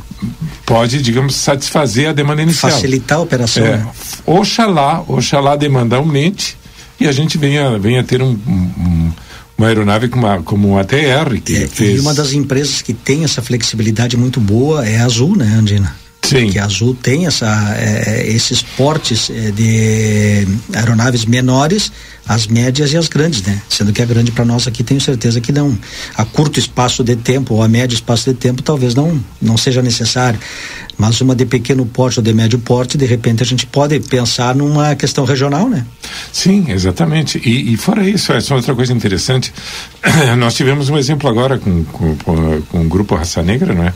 pode, digamos, satisfazer a demanda inicial. Facilitar a operação. É, oxalá, oxalá a demanda aumente e a gente venha, venha ter um, um uma aeronave como, a, como a TR. Que é, fez... E uma das empresas que tem essa flexibilidade muito boa é a Azul, né, Andina? Sim. Que a Azul tem essa, é, esses portes é, de aeronaves menores as médias e as grandes, né? Sendo que a grande para nós aqui tenho certeza que não a curto espaço de tempo ou a médio espaço de tempo talvez não não seja necessário, mas uma de pequeno porte ou de médio porte de repente a gente pode pensar numa questão regional, né? Sim, exatamente. E, e fora isso, essa é outra coisa interessante. nós tivemos um exemplo agora com, com, com o grupo Raça Negra, não é?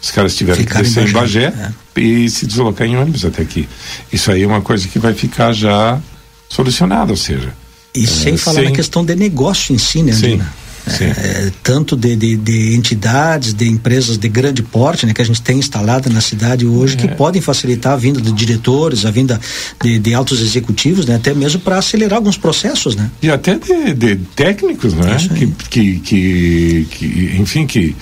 Os caras tiveram que descer em Bagé, em Bagé é. e se deslocar em ônibus até aqui. Isso aí é uma coisa que vai ficar já solucionada, ou seja, e é, sem falar na questão de negócio em si, né, Sim. É, é, tanto de, de, de, entidades, de empresas de grande porte, né, que a gente tem instalada na cidade hoje, é. que podem facilitar a vinda de diretores, a vinda de, de altos executivos, né, até mesmo para acelerar alguns processos, né? E até de, de técnicos, né? Que, que, que, que, enfim, que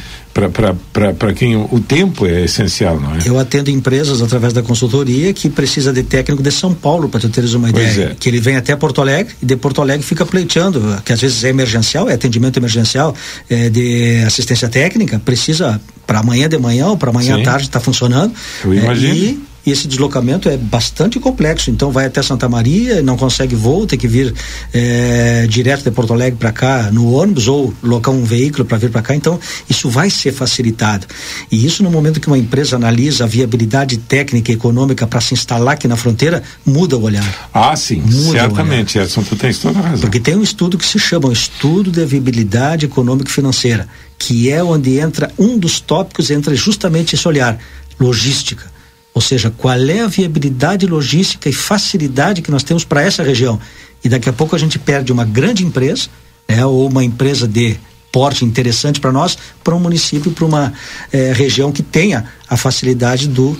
para quem o, tempo é essencial, não é? Eu atendo empresas através da consultoria que precisa de técnico de São Paulo, para tu teres uma pois ideia. É. Que ele vem até Porto Alegre e de Porto Alegre fica pleiteando, que às vezes é emergencial, é atendimento emergencial, é de assistência técnica, precisa para amanhã de manhã ou para amanhã Sim. à tarde está funcionando. Eu imagino. É, e e esse deslocamento é bastante complexo. Então vai até Santa Maria, não consegue voo, tem que vir é, direto de Porto Alegre para cá no ônibus ou locar um veículo para vir para cá. Então isso vai ser facilitado. E isso no momento que uma empresa analisa a viabilidade técnica e econômica para se instalar aqui na fronteira, muda o olhar. Ah, sim, muda certamente, Edson, tu tens toda a razão. Porque tem um estudo que se chama Estudo de Viabilidade Econômica e Financeira, que é onde entra um dos tópicos, entra justamente esse olhar, logística ou seja, qual é a viabilidade logística e facilidade que nós temos para essa região. E daqui a pouco a gente perde uma grande empresa, né, ou uma empresa de porte interessante para nós, para um município, para uma eh, região que tenha a facilidade do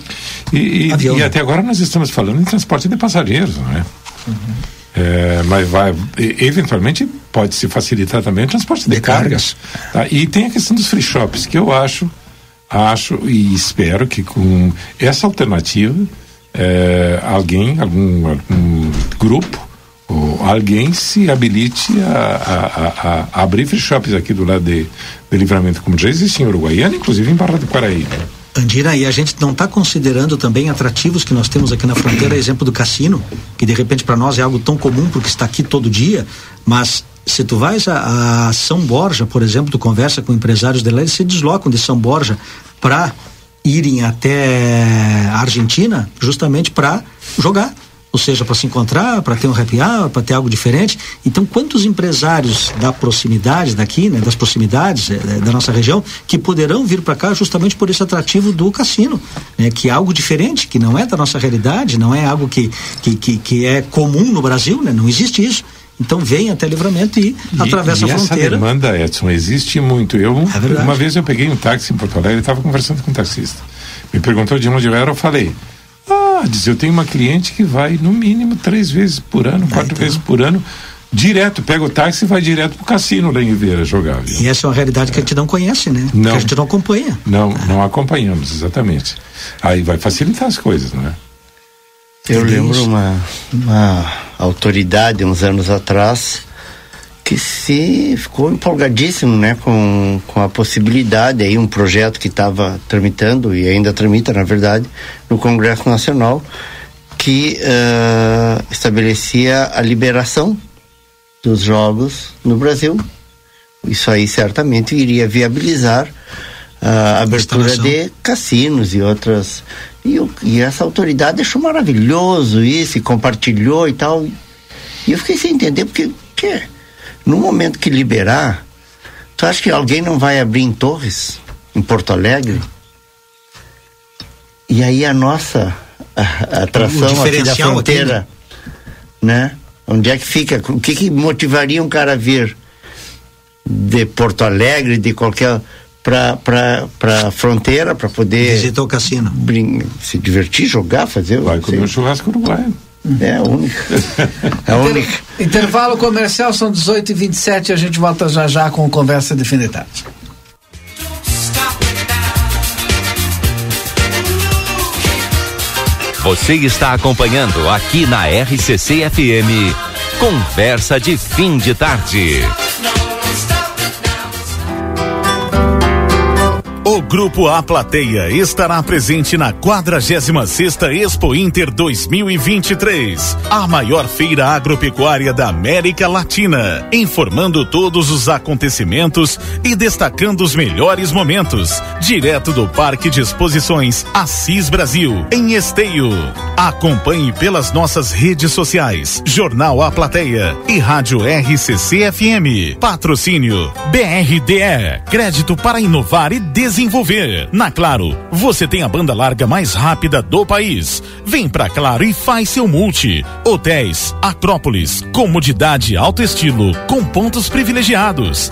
e, avião. E até agora nós estamos falando em transporte de passageiros, não é? Uhum. É, mas vai, eventualmente pode se facilitar também o transporte de, de cargas. cargas. Tá? E tem a questão dos free shops, que eu acho acho e espero que com essa alternativa é, alguém, algum, algum, grupo ou alguém se habilite a, a, a, a abrir free shops aqui do lado de, de livramento, como já existe em Uruguaiana, inclusive em Barra do Paraíba. Andira, e a gente não está considerando também atrativos que nós temos aqui na fronteira, exemplo do cassino, que de repente para nós é algo tão comum porque está aqui todo dia, mas se tu vais a, a São Borja, por exemplo, tu conversa com empresários de lá, eles se deslocam de São Borja para irem até a Argentina justamente para jogar ou seja, para se encontrar, para ter um happy hour, para ter algo diferente. Então, quantos empresários da proximidade daqui, né, das proximidades é, da nossa região, que poderão vir para cá justamente por esse atrativo do cassino, né, que é algo diferente, que não é da nossa realidade, não é algo que, que, que, que é comum no Brasil, né, não existe isso. Então vem até livramento e, e atravessa e a fronteira. Essa demanda, Edson, existe muito. Eu, é uma vez eu peguei um táxi em Porto Alegre e estava conversando com um taxista. Me perguntou de onde eu era, eu falei, ah, diz, eu tenho uma cliente que vai no mínimo três vezes por ano, quatro então. vezes por ano, direto, pega o táxi e vai direto pro cassino lá em Ribeira jogar. Viu? E essa é uma realidade que a gente não conhece, né? Não. Que a gente não acompanha. Não, ah. não acompanhamos, exatamente. Aí vai facilitar as coisas, não é? Eu lembro uma, uma autoridade uns anos atrás que se ficou empolgadíssimo, né, com, com a possibilidade aí um projeto que estava tramitando e ainda tramita, na verdade, no Congresso Nacional, que uh, estabelecia a liberação dos jogos no Brasil. Isso aí certamente iria viabilizar a abertura de cassinos e outras. E, e essa autoridade achou maravilhoso isso e compartilhou e tal. E eu fiquei sem entender porque. Que, no momento que liberar, tu acha que alguém não vai abrir em Torres, em Porto Alegre? E aí a nossa a, a atração aqui da fronteira, né? né? Onde é que fica? O que, que motivaria um cara a vir de Porto Alegre, de qualquer para para fronteira para poder visitar o cassino, se divertir, jogar, fazer. Vai comer um churrasco uruguaio. É a única. É a única. Intervalo comercial são 18 e 27 a gente volta já já com conversa de fim de tarde. Você está acompanhando aqui na RCC FM. Conversa de fim de tarde. Grupo A Plateia estará presente na 46 Expo Inter 2023, a maior feira agropecuária da América Latina, informando todos os acontecimentos e destacando os melhores momentos, direto do Parque de Exposições Assis Brasil, em Esteio. Acompanhe pelas nossas redes sociais, Jornal A Plateia e Rádio RCC FM. Patrocínio BRDE, crédito para inovar e desenvolver desenvolver. Na Claro, você tem a banda larga mais rápida do país. Vem pra Claro e faz seu multi. Hotéis, Acrópolis, comodidade alto estilo, com pontos privilegiados.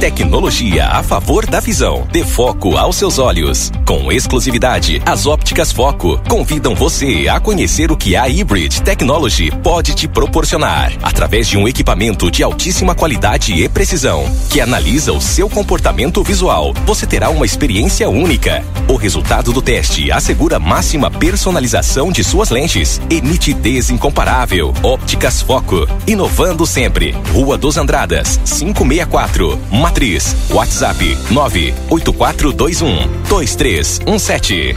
Tecnologia a favor da visão. Dê foco aos seus olhos. Com exclusividade, as ópticas Foco convidam você a conhecer o que a Hybrid Technology pode te proporcionar. Através de um equipamento de altíssima qualidade e precisão, que analisa o seu comportamento visual, você terá uma experiência única. O resultado do teste assegura máxima personalização de suas lentes e nitidez incomparável. Ópticas Foco, inovando sempre. Rua dos Andradas, 564. Matriz. WhatsApp 98421 2317.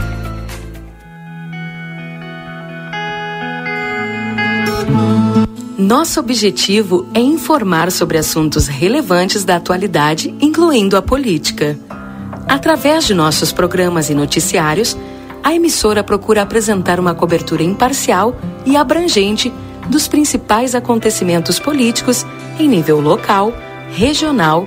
Nosso objetivo é informar sobre assuntos relevantes da atualidade, incluindo a política. Através de nossos programas e noticiários, a emissora procura apresentar uma cobertura imparcial e abrangente dos principais acontecimentos políticos em nível local, regional,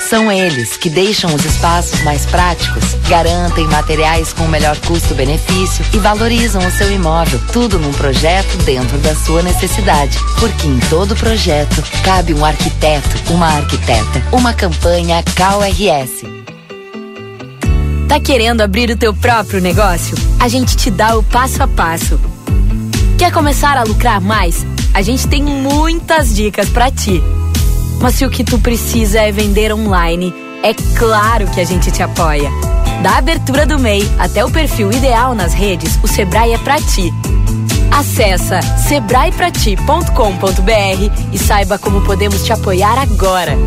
São eles que deixam os espaços mais práticos, garantem materiais com o melhor custo-benefício e valorizam o seu imóvel. Tudo num projeto dentro da sua necessidade. Porque em todo projeto cabe um arquiteto, uma arquiteta. Uma campanha CalRS. Tá querendo abrir o teu próprio negócio? A gente te dá o passo a passo. Quer começar a lucrar mais? A gente tem muitas dicas para ti. Mas se o que tu precisa é vender online, é claro que a gente te apoia. Da abertura do MEI até o perfil ideal nas redes, o Sebrae é pra ti. Acesse sebraeprati.com.br e saiba como podemos te apoiar agora.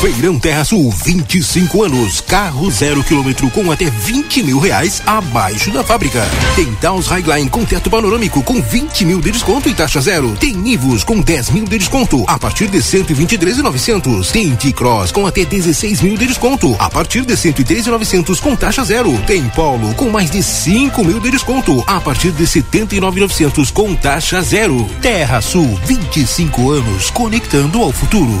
Feirão Terra Sul, 25 anos. Carro zero quilômetro com até 20 mil reais abaixo da fábrica. Tem Taos Highline com teto panorâmico com 20 mil de desconto e taxa zero. Tem Nivus com 10 mil de desconto a partir de 123,900. Tem T-Cross com até 16 mil de desconto a partir de 103,900 com taxa zero. Tem Polo com mais de 5 mil de desconto a partir de 79,900 com taxa zero. Terra Sul, 25 anos conectando ao futuro.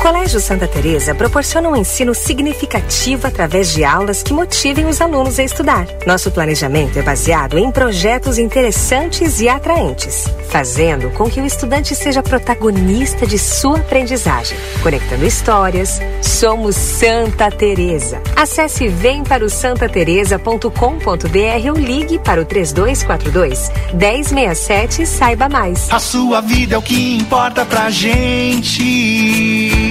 Colégio Santa Teresa proporciona um ensino significativo através de aulas que motivem os alunos a estudar. Nosso planejamento é baseado em projetos interessantes e atraentes, fazendo com que o estudante seja protagonista de sua aprendizagem, conectando histórias. Somos Santa Teresa. Acesse vemparossantateresa.com.br ou ligue para o 3242 1067 e saiba mais. A sua vida é o que importa pra gente.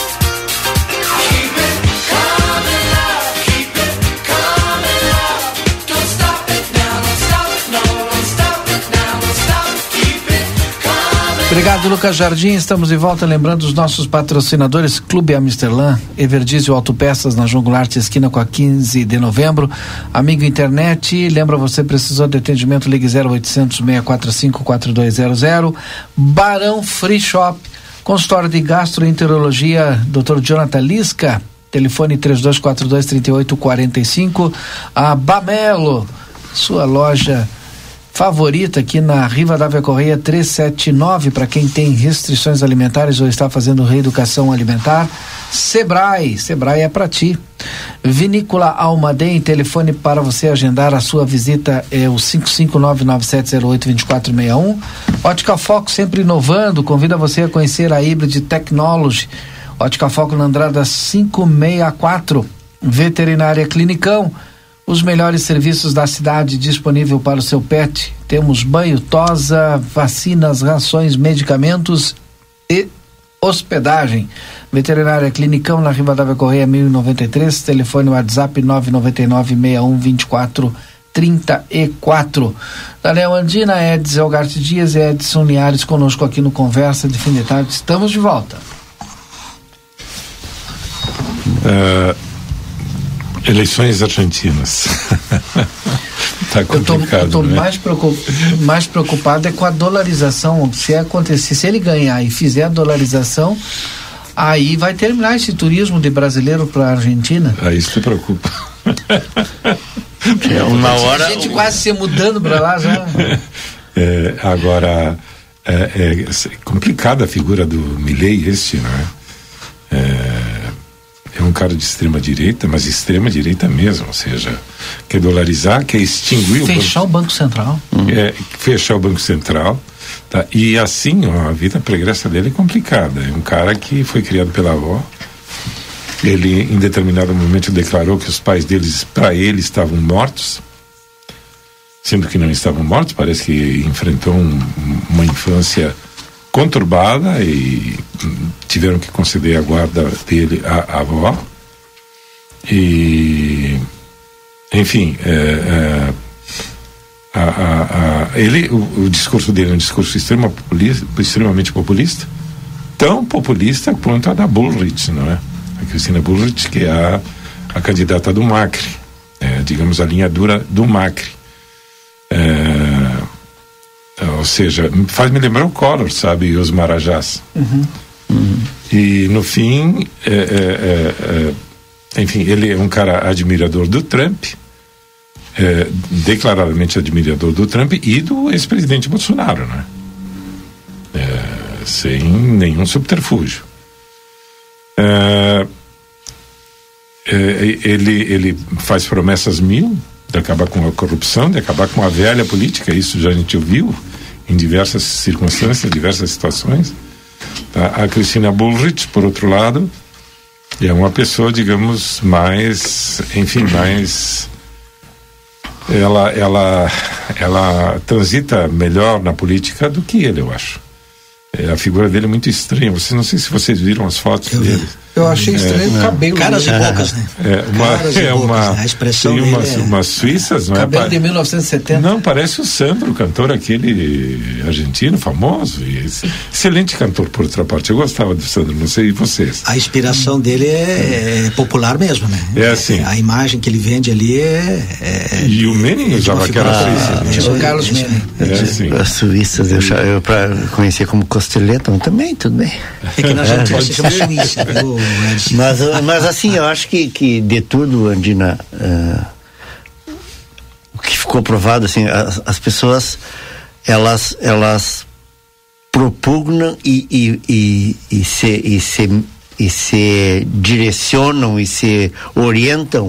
Obrigado, Lucas Jardim. Estamos de volta. Lembrando os nossos patrocinadores: Clube Amsterdã, Everdizio Autopeças na João Goulart, esquina com a 15 de novembro. Amigo Internet, lembra você precisou de atendimento? Ligue 0800 645 4200. Barão Free Shop, consultório de gastroenterologia, Dr. Jonathan Lisca. Telefone 3242 3845. A Bamelo, sua loja favorita aqui na Riva da Correia 379 para quem tem restrições alimentares ou está fazendo reeducação alimentar. Sebrae, Sebrae é para ti. Vinícola Almaden, telefone para você agendar a sua visita é o 55997082461. Ótica Foco sempre inovando, convida você a conhecer a Hybrid Technology. Ótica Foco na Andrada 564. Veterinária Clinicão os melhores serviços da cidade disponível para o seu pet. Temos banho, tosa, vacinas, rações, medicamentos e hospedagem. Veterinária Clinicão na Rivadavia Correia 1093, telefone WhatsApp 999 61 24 34. Daniel Andina, Edson Elgarte Dias e Edson Linhares conosco aqui no Conversa de Fim de Tarde. Estamos de volta. Uh Eleições argentinas. tá complicado, eu tô, né? mais, preocup, mais preocupado é com a dolarização. Se acontecer, se ele ganhar e fizer a dolarização, aí vai terminar esse turismo de brasileiro para a Argentina. Aí isso te preocupa. É, uma hora. A gente quase se mudando para lá já. É, agora, é, é, complicada a figura do Milley este, né? É, é um cara de extrema direita, mas extrema direita mesmo, ou seja, quer dolarizar, quer extinguir fechar o banco, o banco central, é, fechar o banco central, tá? E assim, ó, a vida pregressa dele é complicada. É um cara que foi criado pela avó. Ele, em determinado momento, declarou que os pais deles, para ele, estavam mortos, sendo que não estavam mortos. Parece que enfrentou um, uma infância conturbada e tiveram que conceder a guarda dele à, à avó. E, enfim, é, é, a, a, a, ele, o, o, discurso dele é um discurso extrema populista, extremamente populista, tão populista quanto a da Bullrich, não é? A Cristina Bullrich, que é a, a candidata do Macri, é, digamos a linha dura do Macri. É, ou seja, faz me lembrar o Collor, sabe, e os Marajás. Uhum. Uhum. E no fim, é, é, é, enfim, ele é um cara admirador do Trump, é, declaradamente admirador do Trump e do ex-presidente Bolsonaro, né? É, sem nenhum subterfúgio. É, é, ele, ele faz promessas mil de acabar com a corrupção, de acabar com a velha política, isso já a gente ouviu em diversas circunstâncias, diversas situações. Tá? A Cristina Bullrich, por outro lado, é uma pessoa, digamos, mais, enfim, mais ela, ela, ela transita melhor na política do que ele, eu acho. É, a figura dele é muito estranha. Você não sei se vocês viram as fotos eu dele. Eu achei estranho é, o cabelo. Caras e bocas, né? É uma, Caras é bocas, uma, né? A expressão tem umas, é... umas suíças, não cabelo é? de 1970. Não, parece o Sandro, cantor aquele argentino famoso e excelente cantor por outra parte. Eu gostava do Sandro, não sei vocês. A inspiração dele é, é popular mesmo, né? É assim. A imagem que ele vende ali é. é e o Menin usava aquela suíça. Né? O Carlos Menin. É assim. As suíças, eu, eu pra conhecer como costeleta, também, tudo bem. É que se chama Suíça, viu, Mas, mas assim, eu acho que, que de tudo, Andina, uh, o que ficou provado, assim, as, as pessoas, elas, elas propugnam e, e, e, e, se, e, se, e se direcionam e se orientam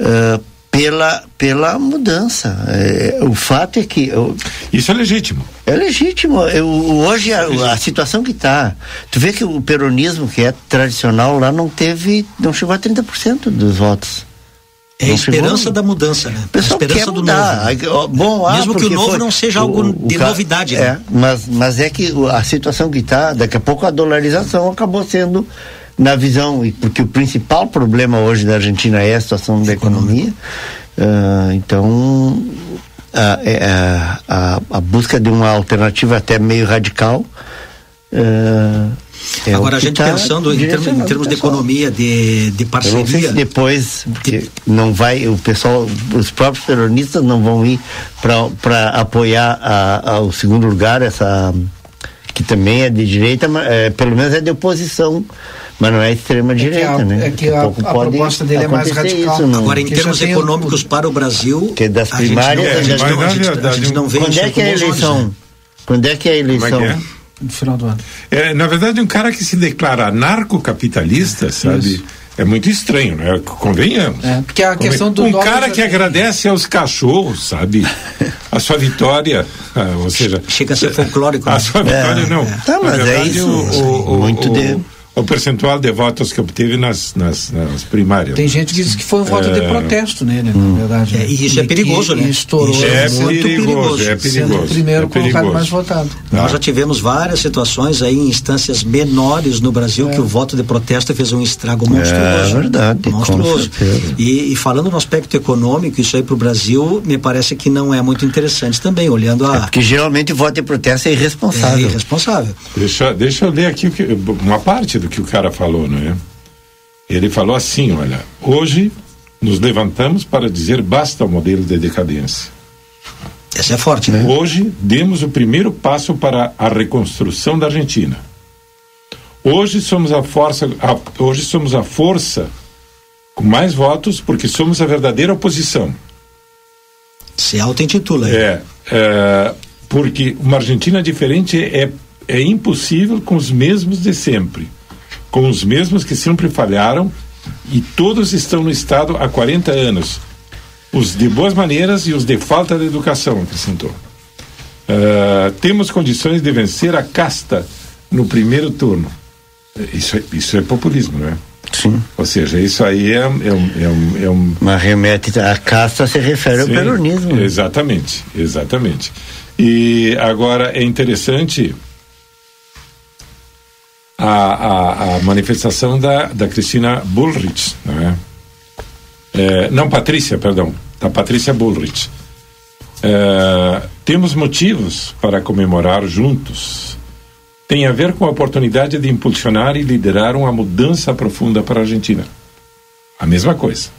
uh, pela, pela mudança. É, o fato é que. Eu, Isso é legítimo. É legítimo. Eu, hoje a, a situação que está. Tu vê que o peronismo, que é tradicional lá, não teve. não chegou a 30% dos votos. É a esperança chegou. da mudança, né? A esperança do mudar. novo. Bom, ah, Mesmo que o novo foi, não seja algo o, de novidade, é, né? Mas, mas é que a situação que está, daqui a pouco a dolarização acabou sendo na visão, porque o principal problema hoje da Argentina é a situação da economia. Uh, então, a, é, a, a, a, busca de uma alternativa até meio radical. Uh, é Agora, a gente tá pensando em termos, em termos de economia, de, de parceria. Eu não sei se depois, porque não vai, o pessoal, os próprios peronistas não vão ir para apoiar a, a, o segundo lugar, essa que também é de direita, mas é, pelo menos é de oposição mas não é extrema direita, é né? É que a, a proposta dele é mais radical. Isso, Agora, em termos econômicos um... para o Brasil, que das primárias, a gente não, a gente, a gente, a gente não vê Quando é que é a eleição? Olhos, né? Quando é que é a eleição? É? No final do ano. É, na verdade, um cara que se declara narcocapitalista, sabe? Isso. É muito estranho, né? Convenhamos. É, porque a questão do Um cara que agradece aos cachorros, sabe? A sua vitória, ah, ou seja... Chega a ser folclórico. A né? sua vitória, é, não. É. Tá, mas verdade, é isso. O, o, muito o, de o percentual de votos que obteve nas, nas, nas primárias. Tem gente que diz que foi um voto é... de protesto nele, hum. na verdade. É, e isso é perigoso, né? Estourou. Isso é, muito perigoso, é perigoso. Sendo o primeiro é colocado mais votado. Tá. Nós já tivemos várias situações aí em instâncias menores no Brasil é. que o voto de protesto fez um estrago monstruoso. É verdade. Monstruoso. E, e, falando no aspecto econômico, isso aí para o Brasil me parece que não é muito interessante também, olhando a. É porque geralmente o voto de protesto é irresponsável. É irresponsável. Deixa, deixa eu ler aqui uma parte do que o cara falou falou, é? Ele falou assim, olha, hoje nos levantamos para dizer basta ao modelo de decadência. Essa é forte, né? Hoje demos o primeiro passo para a reconstrução da Argentina. Hoje somos a força, a, hoje somos a força com mais votos porque somos a verdadeira oposição. Se auto-intitula. É, é, porque uma Argentina diferente é, é impossível com os mesmos de sempre com os mesmos que sempre falharam e todos estão no Estado há 40 anos. Os de boas maneiras e os de falta de educação, acrescentou. Uh, temos condições de vencer a casta no primeiro turno. Isso é, isso é populismo, não é? Sim. Ou seja, isso aí é, é, um, é, um, é um. Mas remete a casta se refere Sim, ao peronismo. Exatamente, exatamente. E agora é interessante a, a, a manifestação da, da Cristina Bullrich, não é? é não, Patrícia, perdão, da Patrícia Bullrich. É, temos motivos para comemorar juntos. Tem a ver com a oportunidade de impulsionar e liderar uma mudança profunda para a Argentina. A mesma coisa.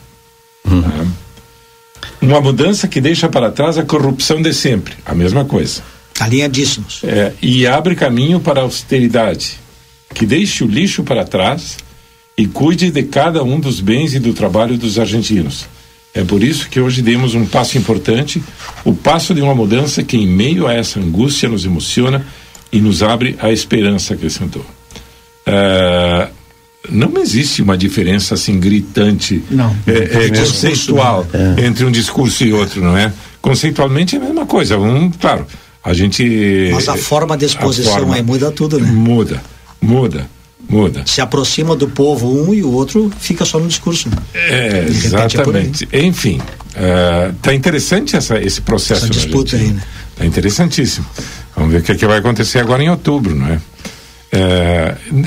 Uhum. É. Uma mudança que deixa para trás a corrupção de sempre. A mesma coisa. Alinhadíssimos. É, e abre caminho para a austeridade que deixe o lixo para trás e cuide de cada um dos bens e do trabalho dos argentinos. É por isso que hoje demos um passo importante, o passo de uma mudança que, em meio a essa angústia, nos emociona e nos abre a esperança, acrescentou. Uh, não existe uma diferença assim gritante, não, é, é, conceitual é. entre um discurso e outro, não é? Conceitualmente é a mesma coisa. Um, claro, a gente. Mas a forma de exposição forma aí muda tudo, né? Muda. Muda, muda. Se aproxima do povo um e o outro fica só no discurso. É, exatamente. É Enfim, está uh, interessante essa, esse processo. Essa disputa aí, né? Está interessantíssimo. Vamos ver o que, é que vai acontecer agora em outubro, não é? Uh,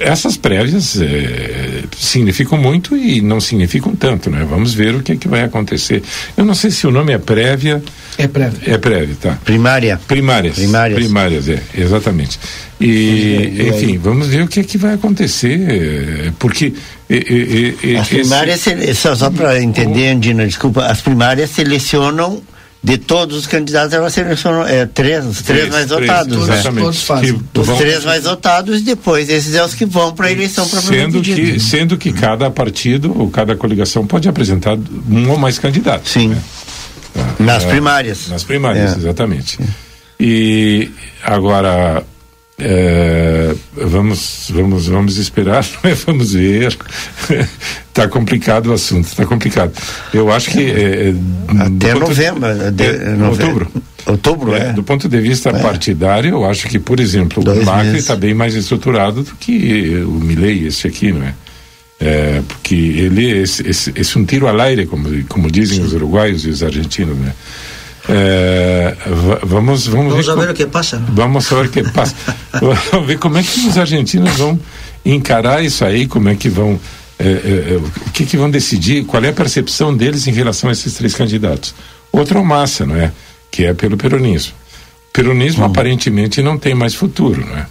essas prévias é, significam muito e não significam tanto, né? Vamos ver o que, é que vai acontecer. Eu não sei se o nome é prévia. É prévia. É prévia, tá. Primária. Primárias. Primárias. Primárias, é, exatamente. E, é, enfim, vamos ver o que é que vai acontecer, é, porque... as primárias, esse... só, só para entender, Andina, desculpa, as primárias selecionam de todos os candidatos, ela selecionou é, três, os três, três mais três, votados. Todos, né? todos fazem. Os vão... três mais votados e depois esses é os que vão para a eleição sendo que Sendo que cada partido ou cada coligação pode apresentar um ou mais candidatos. Sim. Né? Nas primárias. Nas primárias, é. exatamente. E agora é, vamos, vamos, vamos esperar, vamos ver. Está complicado o assunto, está complicado. Eu acho que é, é até novembro, de, novembro, outubro. Outubro, é, Do ponto de vista é. partidário, eu acho que, por exemplo, Dois o Macri está bem mais estruturado do que o Milei, esse aqui, não é? É, porque ele é esse, esse, esse um tiro ao aire, como, como dizem Sim. os uruguaios e os argentinos, né? É, vamos, vamos, vamos ver, ver o que passa. Vamos ver o que passa. vamos ver como é que os argentinos vão encarar isso aí, como é que vão. É, é, é, o que, que vão decidir, qual é a percepção deles em relação a esses três candidatos. Outro é o Massa, não é? Que é pelo peronismo. O peronismo hum. aparentemente não tem mais futuro, não é?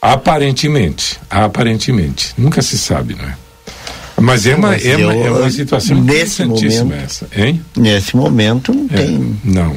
Aparentemente, aparentemente. Nunca se sabe, não é? Mas é uma, é, uma, é uma situação nesse momento, essa, hein? Nesse momento não é, tem. Não.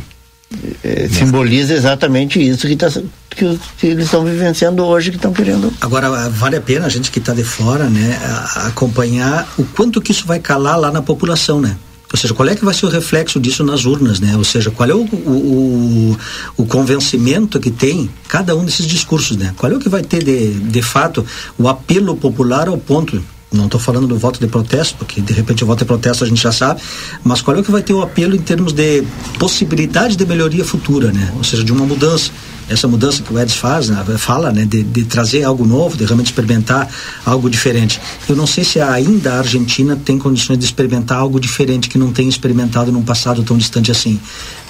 É, simboliza exatamente isso que, tá, que, que eles estão vivenciando hoje, que estão querendo. Agora, vale a pena a gente que está de fora, né, acompanhar o quanto que isso vai calar lá na população, né? Ou seja, qual é que vai ser o reflexo disso nas urnas, né? Ou seja, qual é o, o, o, convencimento que tem cada um desses discursos, né? Qual é o que vai ter de, de fato o apelo popular ao ponto não estou falando do voto de protesto, porque de repente o voto de protesto a gente já sabe, mas qual é o que vai ter o apelo em termos de possibilidade de melhoria futura, né? Ou seja, de uma mudança. Essa mudança que o Edson faz, né? fala, né? De, de, trazer algo novo, de realmente experimentar algo diferente. Eu não sei se ainda a Argentina tem condições de experimentar algo diferente que não tem experimentado num passado tão distante assim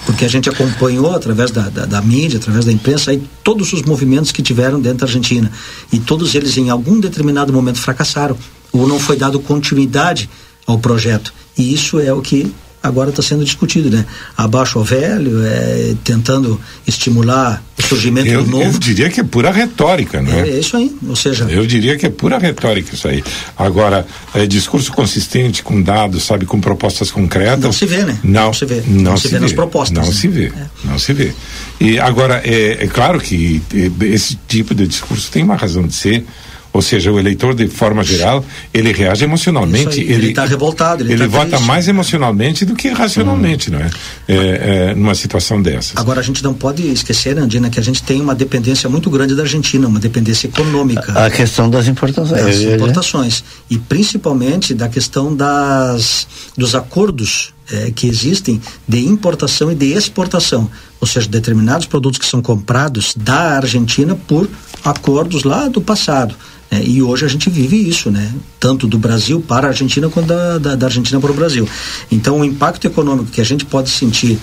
porque a gente acompanhou através da, da, da, mídia, através da imprensa, aí, todos os movimentos que tiveram dentro da Argentina. E todos eles, em algum determinado momento, fracassaram, ou não foi dado continuidade ao projeto. E isso é o que agora está sendo discutido, né? Abaixo ao velho, é, tentando estimular o surgimento eu, do novo. Eu diria que é pura retórica, né? É, é, isso aí, ou seja... Eu diria que é pura retórica isso aí. Agora, é, discurso consistente, com dados, sabe, com propostas concretas... Não se vê, né? Não, não se vê. Não, não se, vê, vê, nas propostas. Não né? se vê, é. não se vê. E agora, é, é claro que é, esse tipo de discurso tem uma razão de ser, ou seja, o eleitor, de forma geral, ele reage emocionalmente. Aí, ele está revoltado. Ele, ele tá vota triste. mais emocionalmente do que racionalmente, hum. não é? É, é? Numa situação dessas. Agora, a gente não pode esquecer, Andina, que a gente tem uma dependência muito grande da Argentina, uma dependência econômica. A, a questão das importações. Das importações. E principalmente da questão das, dos acordos é, que existem de importação e de exportação, ou seja, determinados produtos que são comprados da Argentina por acordos lá do passado. É, e hoje a gente vive isso, né? Tanto do Brasil para a Argentina quanto da, da, da, Argentina para o Brasil. Então, o impacto econômico que a gente pode sentir,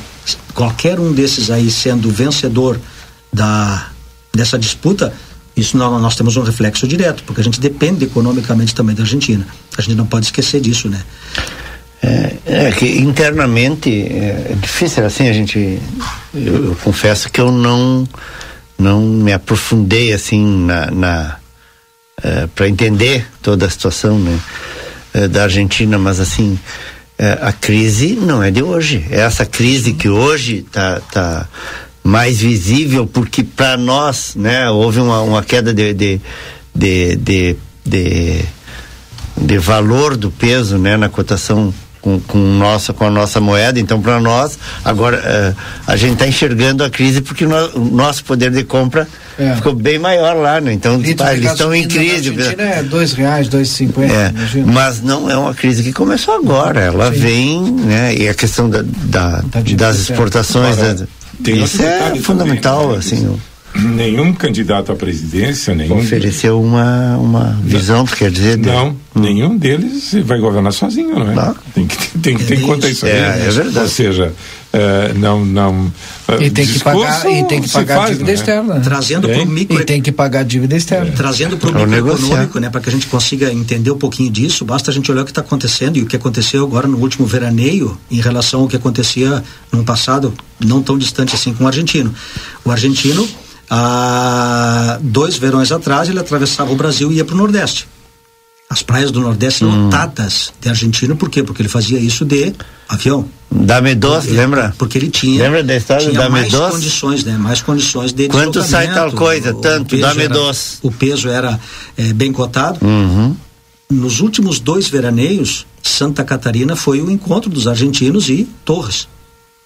qualquer um desses aí sendo vencedor da, dessa disputa, Isso nós, nós, temos um reflexo direto, porque a gente depende economicamente também da Argentina. A gente não pode esquecer disso, né? É, é que internamente é, é difícil assim a gente. Eu, eu, confesso que eu não não me aprofundei assim na, na é, para entender toda a situação né, é, da Argentina, mas assim é, a crise não é de hoje. É essa crise que hoje está tá mais visível porque para nós, né, houve uma, uma queda de, de, de, de, de, de valor do peso, né, na cotação com, com, nossa, com a nossa moeda. Então, para nós, agora uh, a gente está enxergando a crise porque o nosso poder de compra é. ficou bem maior lá, né? Então, pá, eles estão em crise. Na é dois reais, dois cinquenta. É, mas não é uma crise que começou agora. Ela Sim. vem, né? E a questão da, da das exportações. Da, isso é fundamental, também, né? assim nenhum candidato à presidência, nenhum ofereceu uma uma visão, quer dizer, não, de... nenhum deles vai governar sozinho, não é? Não. Tem que tem que ter conta isso aí. É, é verdade. Ou seja, uh, não não uh, e tem que pagar e tem que pagar faz, dívida né? externa, trazendo para o micro e tem que pagar dívida externa, é. trazendo para o micro econômico, né, para que a gente consiga entender um pouquinho disso. Basta a gente olhar o que está acontecendo e o que aconteceu agora no último veraneio em relação ao que acontecia no passado não tão distante assim com o argentino. O argentino Há dois verões atrás, ele atravessava o Brasil e ia para o Nordeste. As praias do Nordeste hum. lotadas de argentino, por quê? Porque ele fazia isso de avião. Dame dos, lembra? Porque ele tinha, lembra da história tinha Dame mais condições, né? Mais condições de Quanto sai tal coisa? Tanto, Dame era, dos. O peso era é, bem cotado. Uhum. Nos últimos dois veraneios, Santa Catarina foi o encontro dos argentinos e Torres.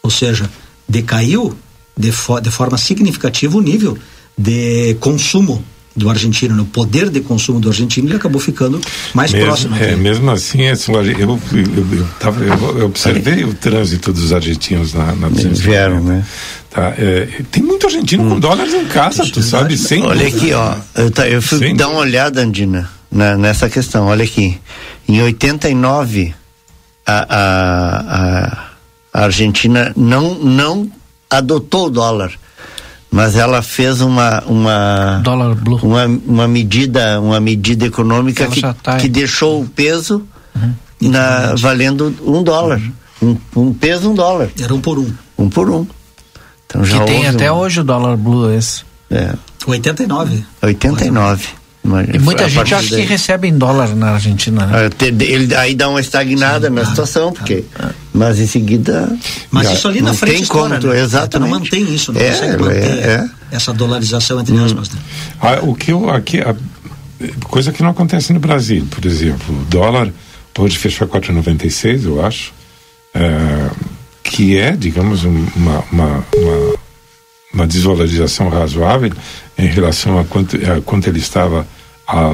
Ou seja, decaiu de, fo de forma significativa o nível de consumo do argentino, no poder de consumo do argentino, ele acabou ficando mais mesmo, próximo. É, mesmo assim, eu, eu, eu, tava, eu observei o trânsito dos argentinos na, na Vieram, né? Tá, é, tem muito argentino hum. com dólares em casa, tu sabe, sem Olha aqui, ó, eu, tá, eu fui sem dar uma olhada, Andina, na, nessa questão, olha aqui. Em 89, a, a, a, a Argentina não, não adotou o dólar mas ela fez uma uma dólar blue. uma, uma medida uma medida econômica que, tá que deixou o peso uhum. na valendo um dólar. Uhum. um, um, peso um dólar. Era um por um. Um por um. Então já que tem até um... hoje o dólar blue esse. É. 89 89 e muita gente acha daí. que recebe em dólar na Argentina. Né? Ah, ele aí dá uma estagnada Sim, na ah, situação, porque. Ah, mas em seguida. Mas isso ali na frente tem como, né? exatamente. Não mantém isso, não é, consegue manter é, é. essa dolarização entre hum. aspas. Né? Ah, o que eu aqui. A, coisa que não acontece no Brasil, por exemplo. O dólar hoje fechou 4,96, eu acho. É, que é, digamos, uma, uma, uma, uma desvalorização razoável em relação a quanto, a quanto ele estava há,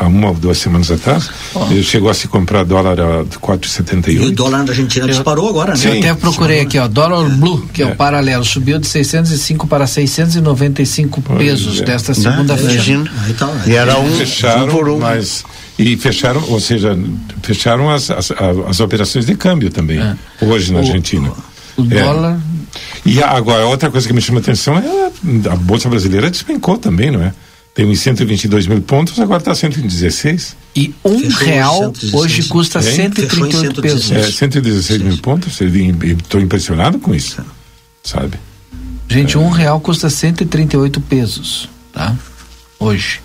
há, uma ou duas semanas atrás. Oh. Ele chegou a se comprar dólar a 4,78. E o dólar da Argentina disparou agora, né? Sim, Eu até procurei aqui, ó, dólar blue, que é, é, o paralelo, subiu de 605 para 695 pois pesos é. desta segunda-feira. Tá, e era um, fecharam, um por um. Mas, e fecharam, ou seja, fecharam as, as, as operações de câmbio também, é. hoje na o, Argentina. O é. dólar e agora, outra coisa que me chama a atenção é a Bolsa Brasileira despencou também, não é? Tem uns 122 mil pontos, agora está 116. E um Fechou real hoje custa é? 138 pesos. É, 116 mil pontos, estou impressionado com isso, sabe? Gente, é. um real custa 138 pesos, tá? Hoje.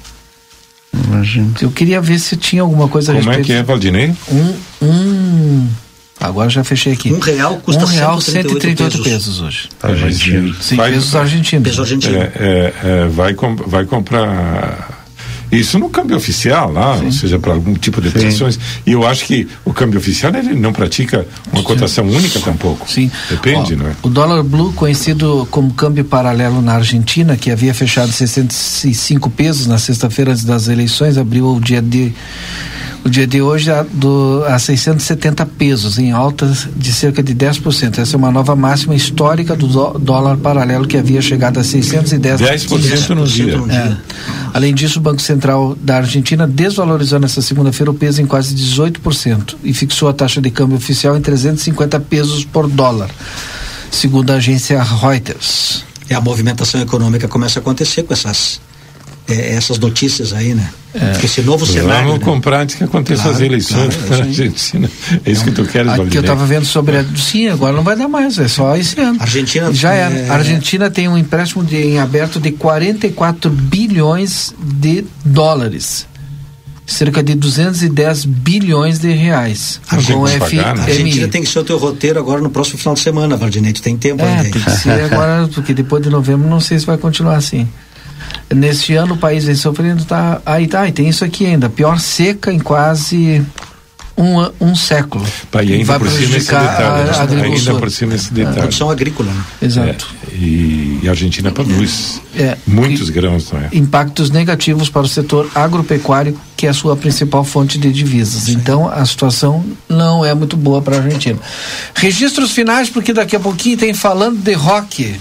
Imagina. Eu queria ver se tinha alguma coisa Como a respeito. Como é que é, Valdinei? Um, um Agora já fechei aqui. Um real custa um real 138, 138 pesos. pesos hoje. Argentino. Sim, vai, pesos argentinos. Peso argentino. É, é, é, vai, comp vai comprar isso no câmbio oficial lá, Sim. ou seja, para algum tipo de operações. E eu acho que o câmbio oficial ele não pratica uma Sim. cotação única tampouco. Sim. Depende, Ó, não é? O dólar blue, conhecido como câmbio paralelo na Argentina, que havia fechado 65 pesos na sexta-feira antes das eleições, abriu o dia de o dia de hoje a, do, a 670 pesos, em alta de cerca de 10%. Essa é uma nova máxima histórica do dólar paralelo que havia chegado a 610 10%, no dia. É. Além disso, o Banco Central da Argentina desvalorizou nessa segunda-feira o peso em quase 18% e fixou a taxa de câmbio oficial em 350 pesos por dólar, segundo a agência Reuters. E a movimentação econômica começa a acontecer com essas é, essas notícias aí, né? É. Esse novo cenário. Vamos né? comprar antes que aconteçam claro, as eleições claro, na Argentina. É isso que tu queres, Aqui eu estava vendo sobre a. Sim, agora não vai dar mais, é só esse ano. Argentina já era. É... A Argentina tem um empréstimo de, em aberto de 44 bilhões de dólares cerca de 210 bilhões de reais. A, com pagar, né? a Argentina tem que ser o teu roteiro agora no próximo final de semana, Valdinete, tem tempo é, ainda. tem que ser agora, porque depois de novembro não sei se vai continuar assim. Neste ano o país vem sofrendo, tá, aí tá, e tem isso aqui ainda, pior seca em quase um, um século. Pá, e ainda vai por cima esse detalhe, a, a né? ainda por cima esse detalhe. A produção agrícola, né? Exato. É, e, e, a Argentina produz é, muitos grãos, não é? Impactos negativos para o setor agropecuário, que é a sua principal fonte de divisas. Sim. Então, a situação não é muito boa para a Argentina. Registros finais, porque daqui a pouquinho tem falando de rock.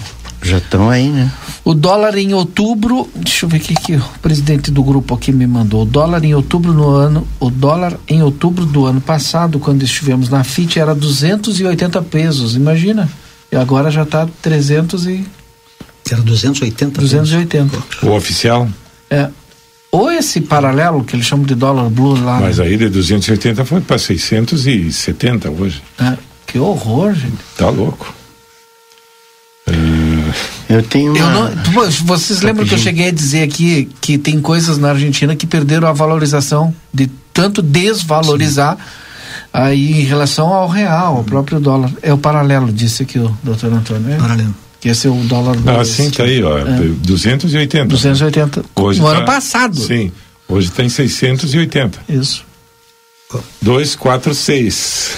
Já estão aí, né? O dólar em outubro, deixa eu ver o que o presidente do grupo aqui me mandou. O dólar em outubro no ano, o dólar em outubro do ano passado, quando estivemos na FIT, era 280 pesos, imagina. E agora já está 300 e era 280 280. O oficial? É. Ou esse paralelo que eles chamam de dólar blue lá. Mas aí de 280 foi para 670 hoje. É. Que horror, gente. Tá louco. Eu tenho uma... eu não, vocês lembram que eu cheguei a dizer aqui que tem coisas na Argentina que perderam a valorização de tanto desvalorizar Sim. aí em relação ao real, ao próprio dólar. É o paralelo, disse aqui o doutor Antônio. É? Paralelo. Que esse é o dólar. Ah, sim, tá aí, ó. É. 280. 280. Hoje no tá, ano passado. Sim. Hoje tem 680. Isso. 246.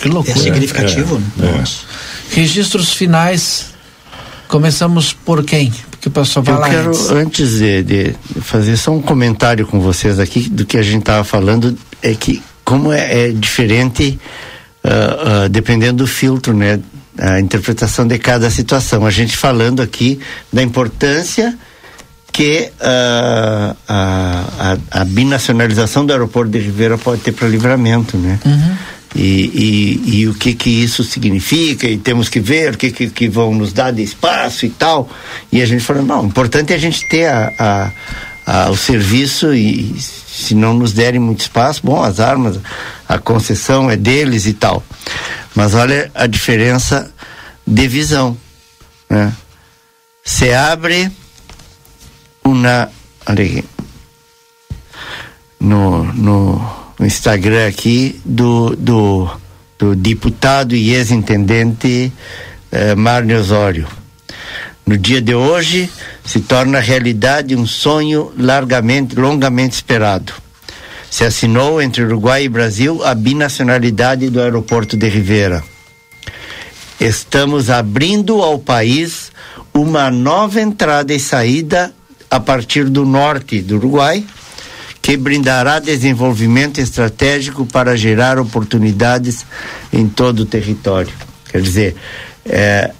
Que loucura. É significativo, é, né? É. Registros finais Começamos por quem? Porque o pessoal vai Eu lá quero, antes, antes de, de, fazer só um comentário com vocês aqui do que a gente estava falando, é que como é, é diferente uh, uh, dependendo do filtro, né? A interpretação de cada situação. A gente falando aqui da importância que uh, a, a, a, binacionalização do aeroporto de Ribeira pode ter para livramento, né? Uhum e, e, e, o que que isso significa? E temos que ver o que, que, que vão nos dar de espaço e tal. E a gente falou não, o importante é a gente ter a, a, a, o serviço e se não nos derem muito espaço, bom, as armas, a concessão é deles e tal. Mas olha a diferença de visão né? se abre uma olha aqui no, no no Instagram aqui do, do, do deputado e ex-intendente eh, Marne Osório. No dia de hoje, se torna realidade um sonho largamente, longamente esperado. Se assinou entre Uruguai e Brasil a binacionalidade do aeroporto de Rivera. Estamos abrindo ao país uma nova entrada e saída a partir do norte do Uruguai, que brindará desenvolvimento estratégico para gerar oportunidades em todo o território. Quer dizer, é,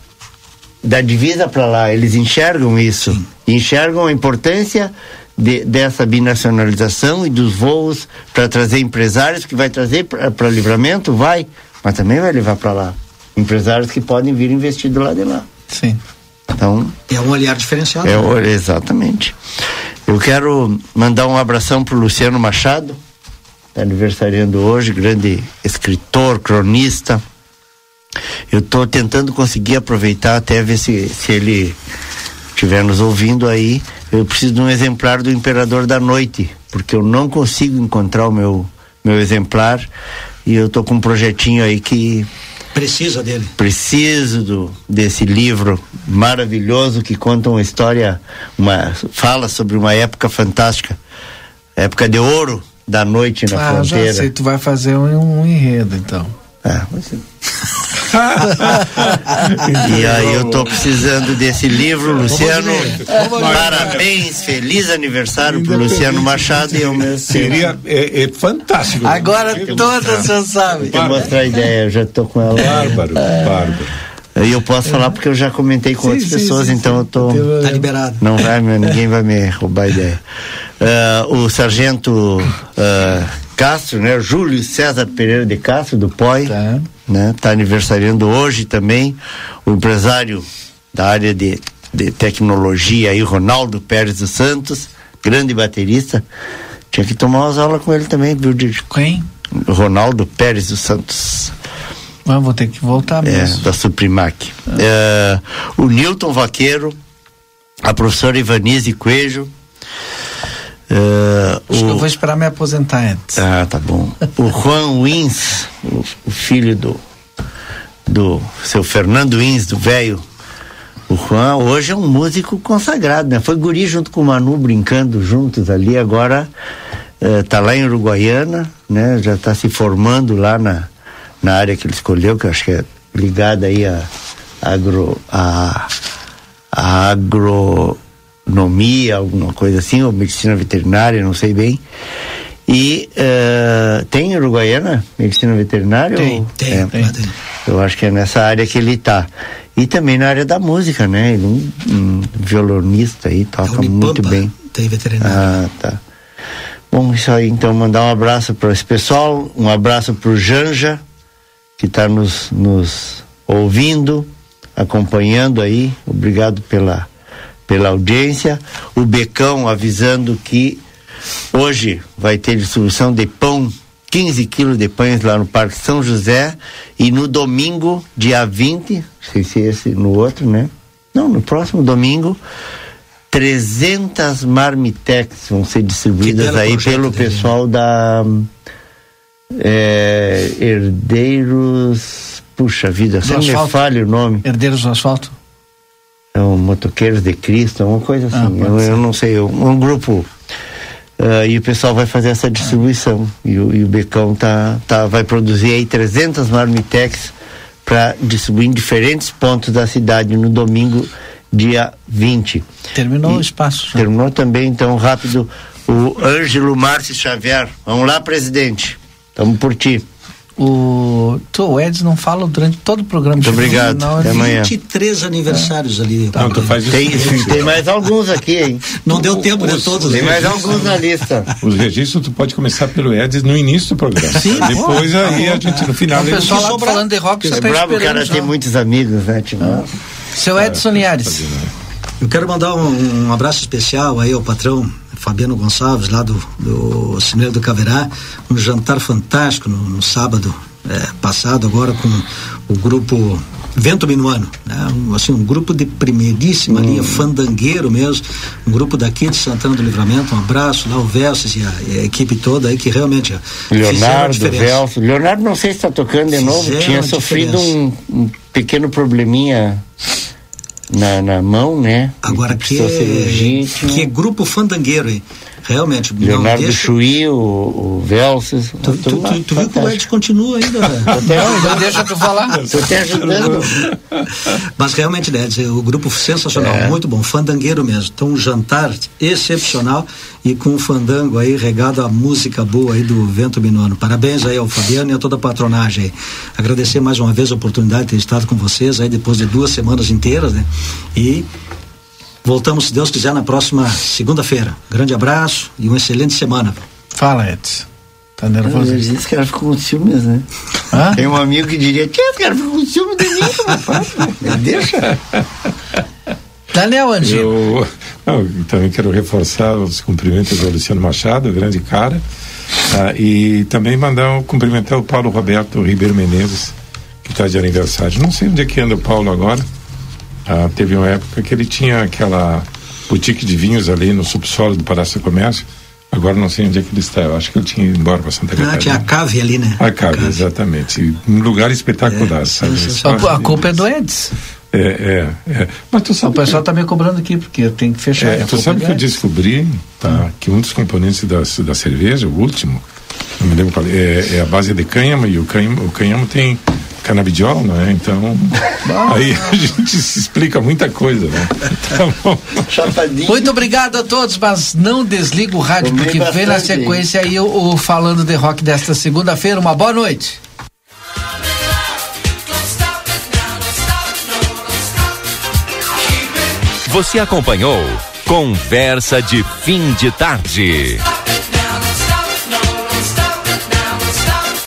da divisa para lá, eles enxergam isso, Sim. enxergam a importância de, dessa binacionalização e dos voos para trazer empresários que vai trazer para livramento, vai, mas também vai levar para lá empresários que podem vir investir do lado de lá. Sim. Então é um olhar diferenciado. É, né? exatamente. Eu quero mandar um abração para o Luciano Machado, tá aniversariando hoje, grande escritor, cronista. Eu estou tentando conseguir aproveitar até ver se, se ele estiver nos ouvindo aí. Eu preciso de um exemplar do Imperador da Noite, porque eu não consigo encontrar o meu, meu exemplar e eu estou com um projetinho aí que Precisa dele. Preciso do, desse livro maravilhoso que conta uma história, uma fala sobre uma época fantástica, época de ouro da noite na ah, fronteira. Já sei, tu vai fazer um, um enredo então. Ah, você... e aí eu tô precisando desse livro, Luciano. Parabéns, feliz aniversário pro Luciano Machado e o meu Seria é, é fantástico. Agora todas você sabe. Vou mostrar a ideia, eu já tô com ela. Bárbaro, bárbaro. E eu posso falar porque eu já comentei com sim, outras sim, pessoas, sim, então eu tô. Tá liberado. Não vai, ninguém vai me roubar a ideia. Uh, o sargento uh, Castro, né? Júlio César Pereira de Castro, do POI. Tá né? Tá aniversariando hoje também o empresário da área de de tecnologia aí, Ronaldo Pérez dos Santos, grande baterista. Tinha que tomar umas aulas com ele também, viu, Didi? Quem? Ronaldo Pérez dos Santos. Mas vou ter que voltar É, mesmo. da Suprimac. É, o Newton Vaqueiro, a professora Ivanise Coelho. É, Acho que eu o, vou esperar me aposentar antes. ah, tá bom. O Juan Wins, o, o filho do, do seu Fernando Wins, do velho. O Juan hoje é um músico consagrado, né? Foi guri junto com o Manu brincando juntos ali, agora eh, tá lá em Uruguaiana, né? Já está se formando lá na, na área que ele escolheu, que eu acho que é ligada aí a agro a, a agronomia, alguma coisa assim, ou medicina veterinária, não sei bem. E eh, tem em Uruguaiana medicina veterinária? Tem, ou- tem, é, tem. Eu acho que é nessa área que ele tá. E também na área da música, né? Ele é um, um violonista aí, toca muito bem. Tem veterinário. Ah, tá. Bom, isso aí, então, mandar um abraço para esse pessoal, um abraço para o Janja, que está nos, nos ouvindo, acompanhando aí. Obrigado pela, pela audiência. O Becão avisando que hoje vai ter distribuição de pão, 15 quilos de pães lá no Parque São José. E no domingo, dia 20, não sei se esse no outro, né? Não, no próximo domingo, 300 marmitex vão ser distribuídas aí pelo dele, pessoal da é, Herdeiros. Puxa vida, sempre me falha o nome. Herdeiros do asfalto? É um Motoqueiros de Cristo, uma coisa assim. Ah, eu, eu não sei, um, grupo. ah, e o pessoal vai fazer essa distribuição. E, o, e o Becão tá, tá, vai produzir aí 300 marmitex para distribuir em diferentes pontos da cidade no domingo, dia 20. Terminou E o espaço. já. Terminou também, então, rápido, o Ângelo Márcio Xavier. Vamos lá, presidente. Estamos por ti. O, tu, o Eds não fala durante todo o programa. Muito obrigado. Não, Até amanhã. 23 aniversários ali. Não, tu faz isso. Tem, tem mais alguns aqui, hein? Não deu tempo de todos. Tem né? mais alguns na lista. Os registros tu pode começar pelo Eds no início do programa. Sim, Depois boa. aí a gente no final. O pessoal lá sobrar. falando de rock É você tá brabo o cara já. tem muitos amigos, né, Timão? Seu Edson Linhares. Eu quero mandar um, um abraço especial aí ao patrão Fabiano Gonçalves, lá do, do Cinema do Caverá, um jantar fantástico no, no sábado eh, passado, agora com o grupo Vento Minuano, né? um, assim, um grupo de primeiríssima linha, fandangueiro mesmo, um grupo daqui de Santana do Livramento, um abraço lá, o Versus e a, e a equipe toda aí que realmente ó, Leonardo. Velso. Leonardo, não sei se está tocando de novo. Fizeram Tinha a sofrido um, um pequeno probleminha na, na mão, né? Agora que precisou cirurgia, é, que é grupo fandangueiro, hein? Realmente. Leonardo deixa- Chuí, o, o Velsos. Tu, tu, tu, tu viu que o Ed continua ainda, né? Não, deixa tu falar. Tô até ajudando. Mas realmente, né, o grupo sensacional, É. muito bom, fandangueiro mesmo. Então, um jantar excepcional e com o fandango aí regado a música boa aí do Vento Minuano. Parabéns aí ao Fabiano e a toda a patronagem aí. Agradecer mais uma vez a oportunidade de ter estado com vocês aí depois de duas semanas inteiras, né? E voltamos, se Deus quiser, na próxima segunda-feira. Grande abraço e uma excelente semana. Fala, Edson. Tá nervoso? Esse cara ficou com ciúmes, né? Hã? Tem um amigo que diria, tia, esse cara ficou com ciúmes de mim, como faz? né? Deixa. Daniel Angie. Eu, não, eu também quero reforçar os cumprimentos ao Luciano Machado, grande cara, ah, e também mandar um, cumprimentar o Paulo Roberto Ribeiro Menezes, que está de aniversário. Não sei onde é que anda o Paulo agora. Ah, teve uma época que ele tinha aquela boutique de vinhos ali no subsolo do Palácio do Comércio. Agora não sei onde é que ele está. Eu acho que ele tinha ido embora para Santa Ah, Catarina. tinha a cave ali, né? A Cave, exatamente. Um lugar espetacular, sabe? Só a, culpa é do Edson. É, é, é. Mas tu O sabe pessoal tá me cobrando aqui, porque eu tenho que fechar. é, tu sabe é que eu descobri tá, que um dos componentes da, da cerveja, o último, não me lembro qual é, é, é a base de cânhamo e o cânhamo, o cânhamo tem canabidiol, não é? Então, aí a gente se explica muita coisa, né? Tá bom. Muito obrigado a todos, mas não desliga o rádio, porque vem na sequência aí o, o Falando de Rock desta segunda-feira. Uma boa noite. Você acompanhou Conversa de Fim de Tarde.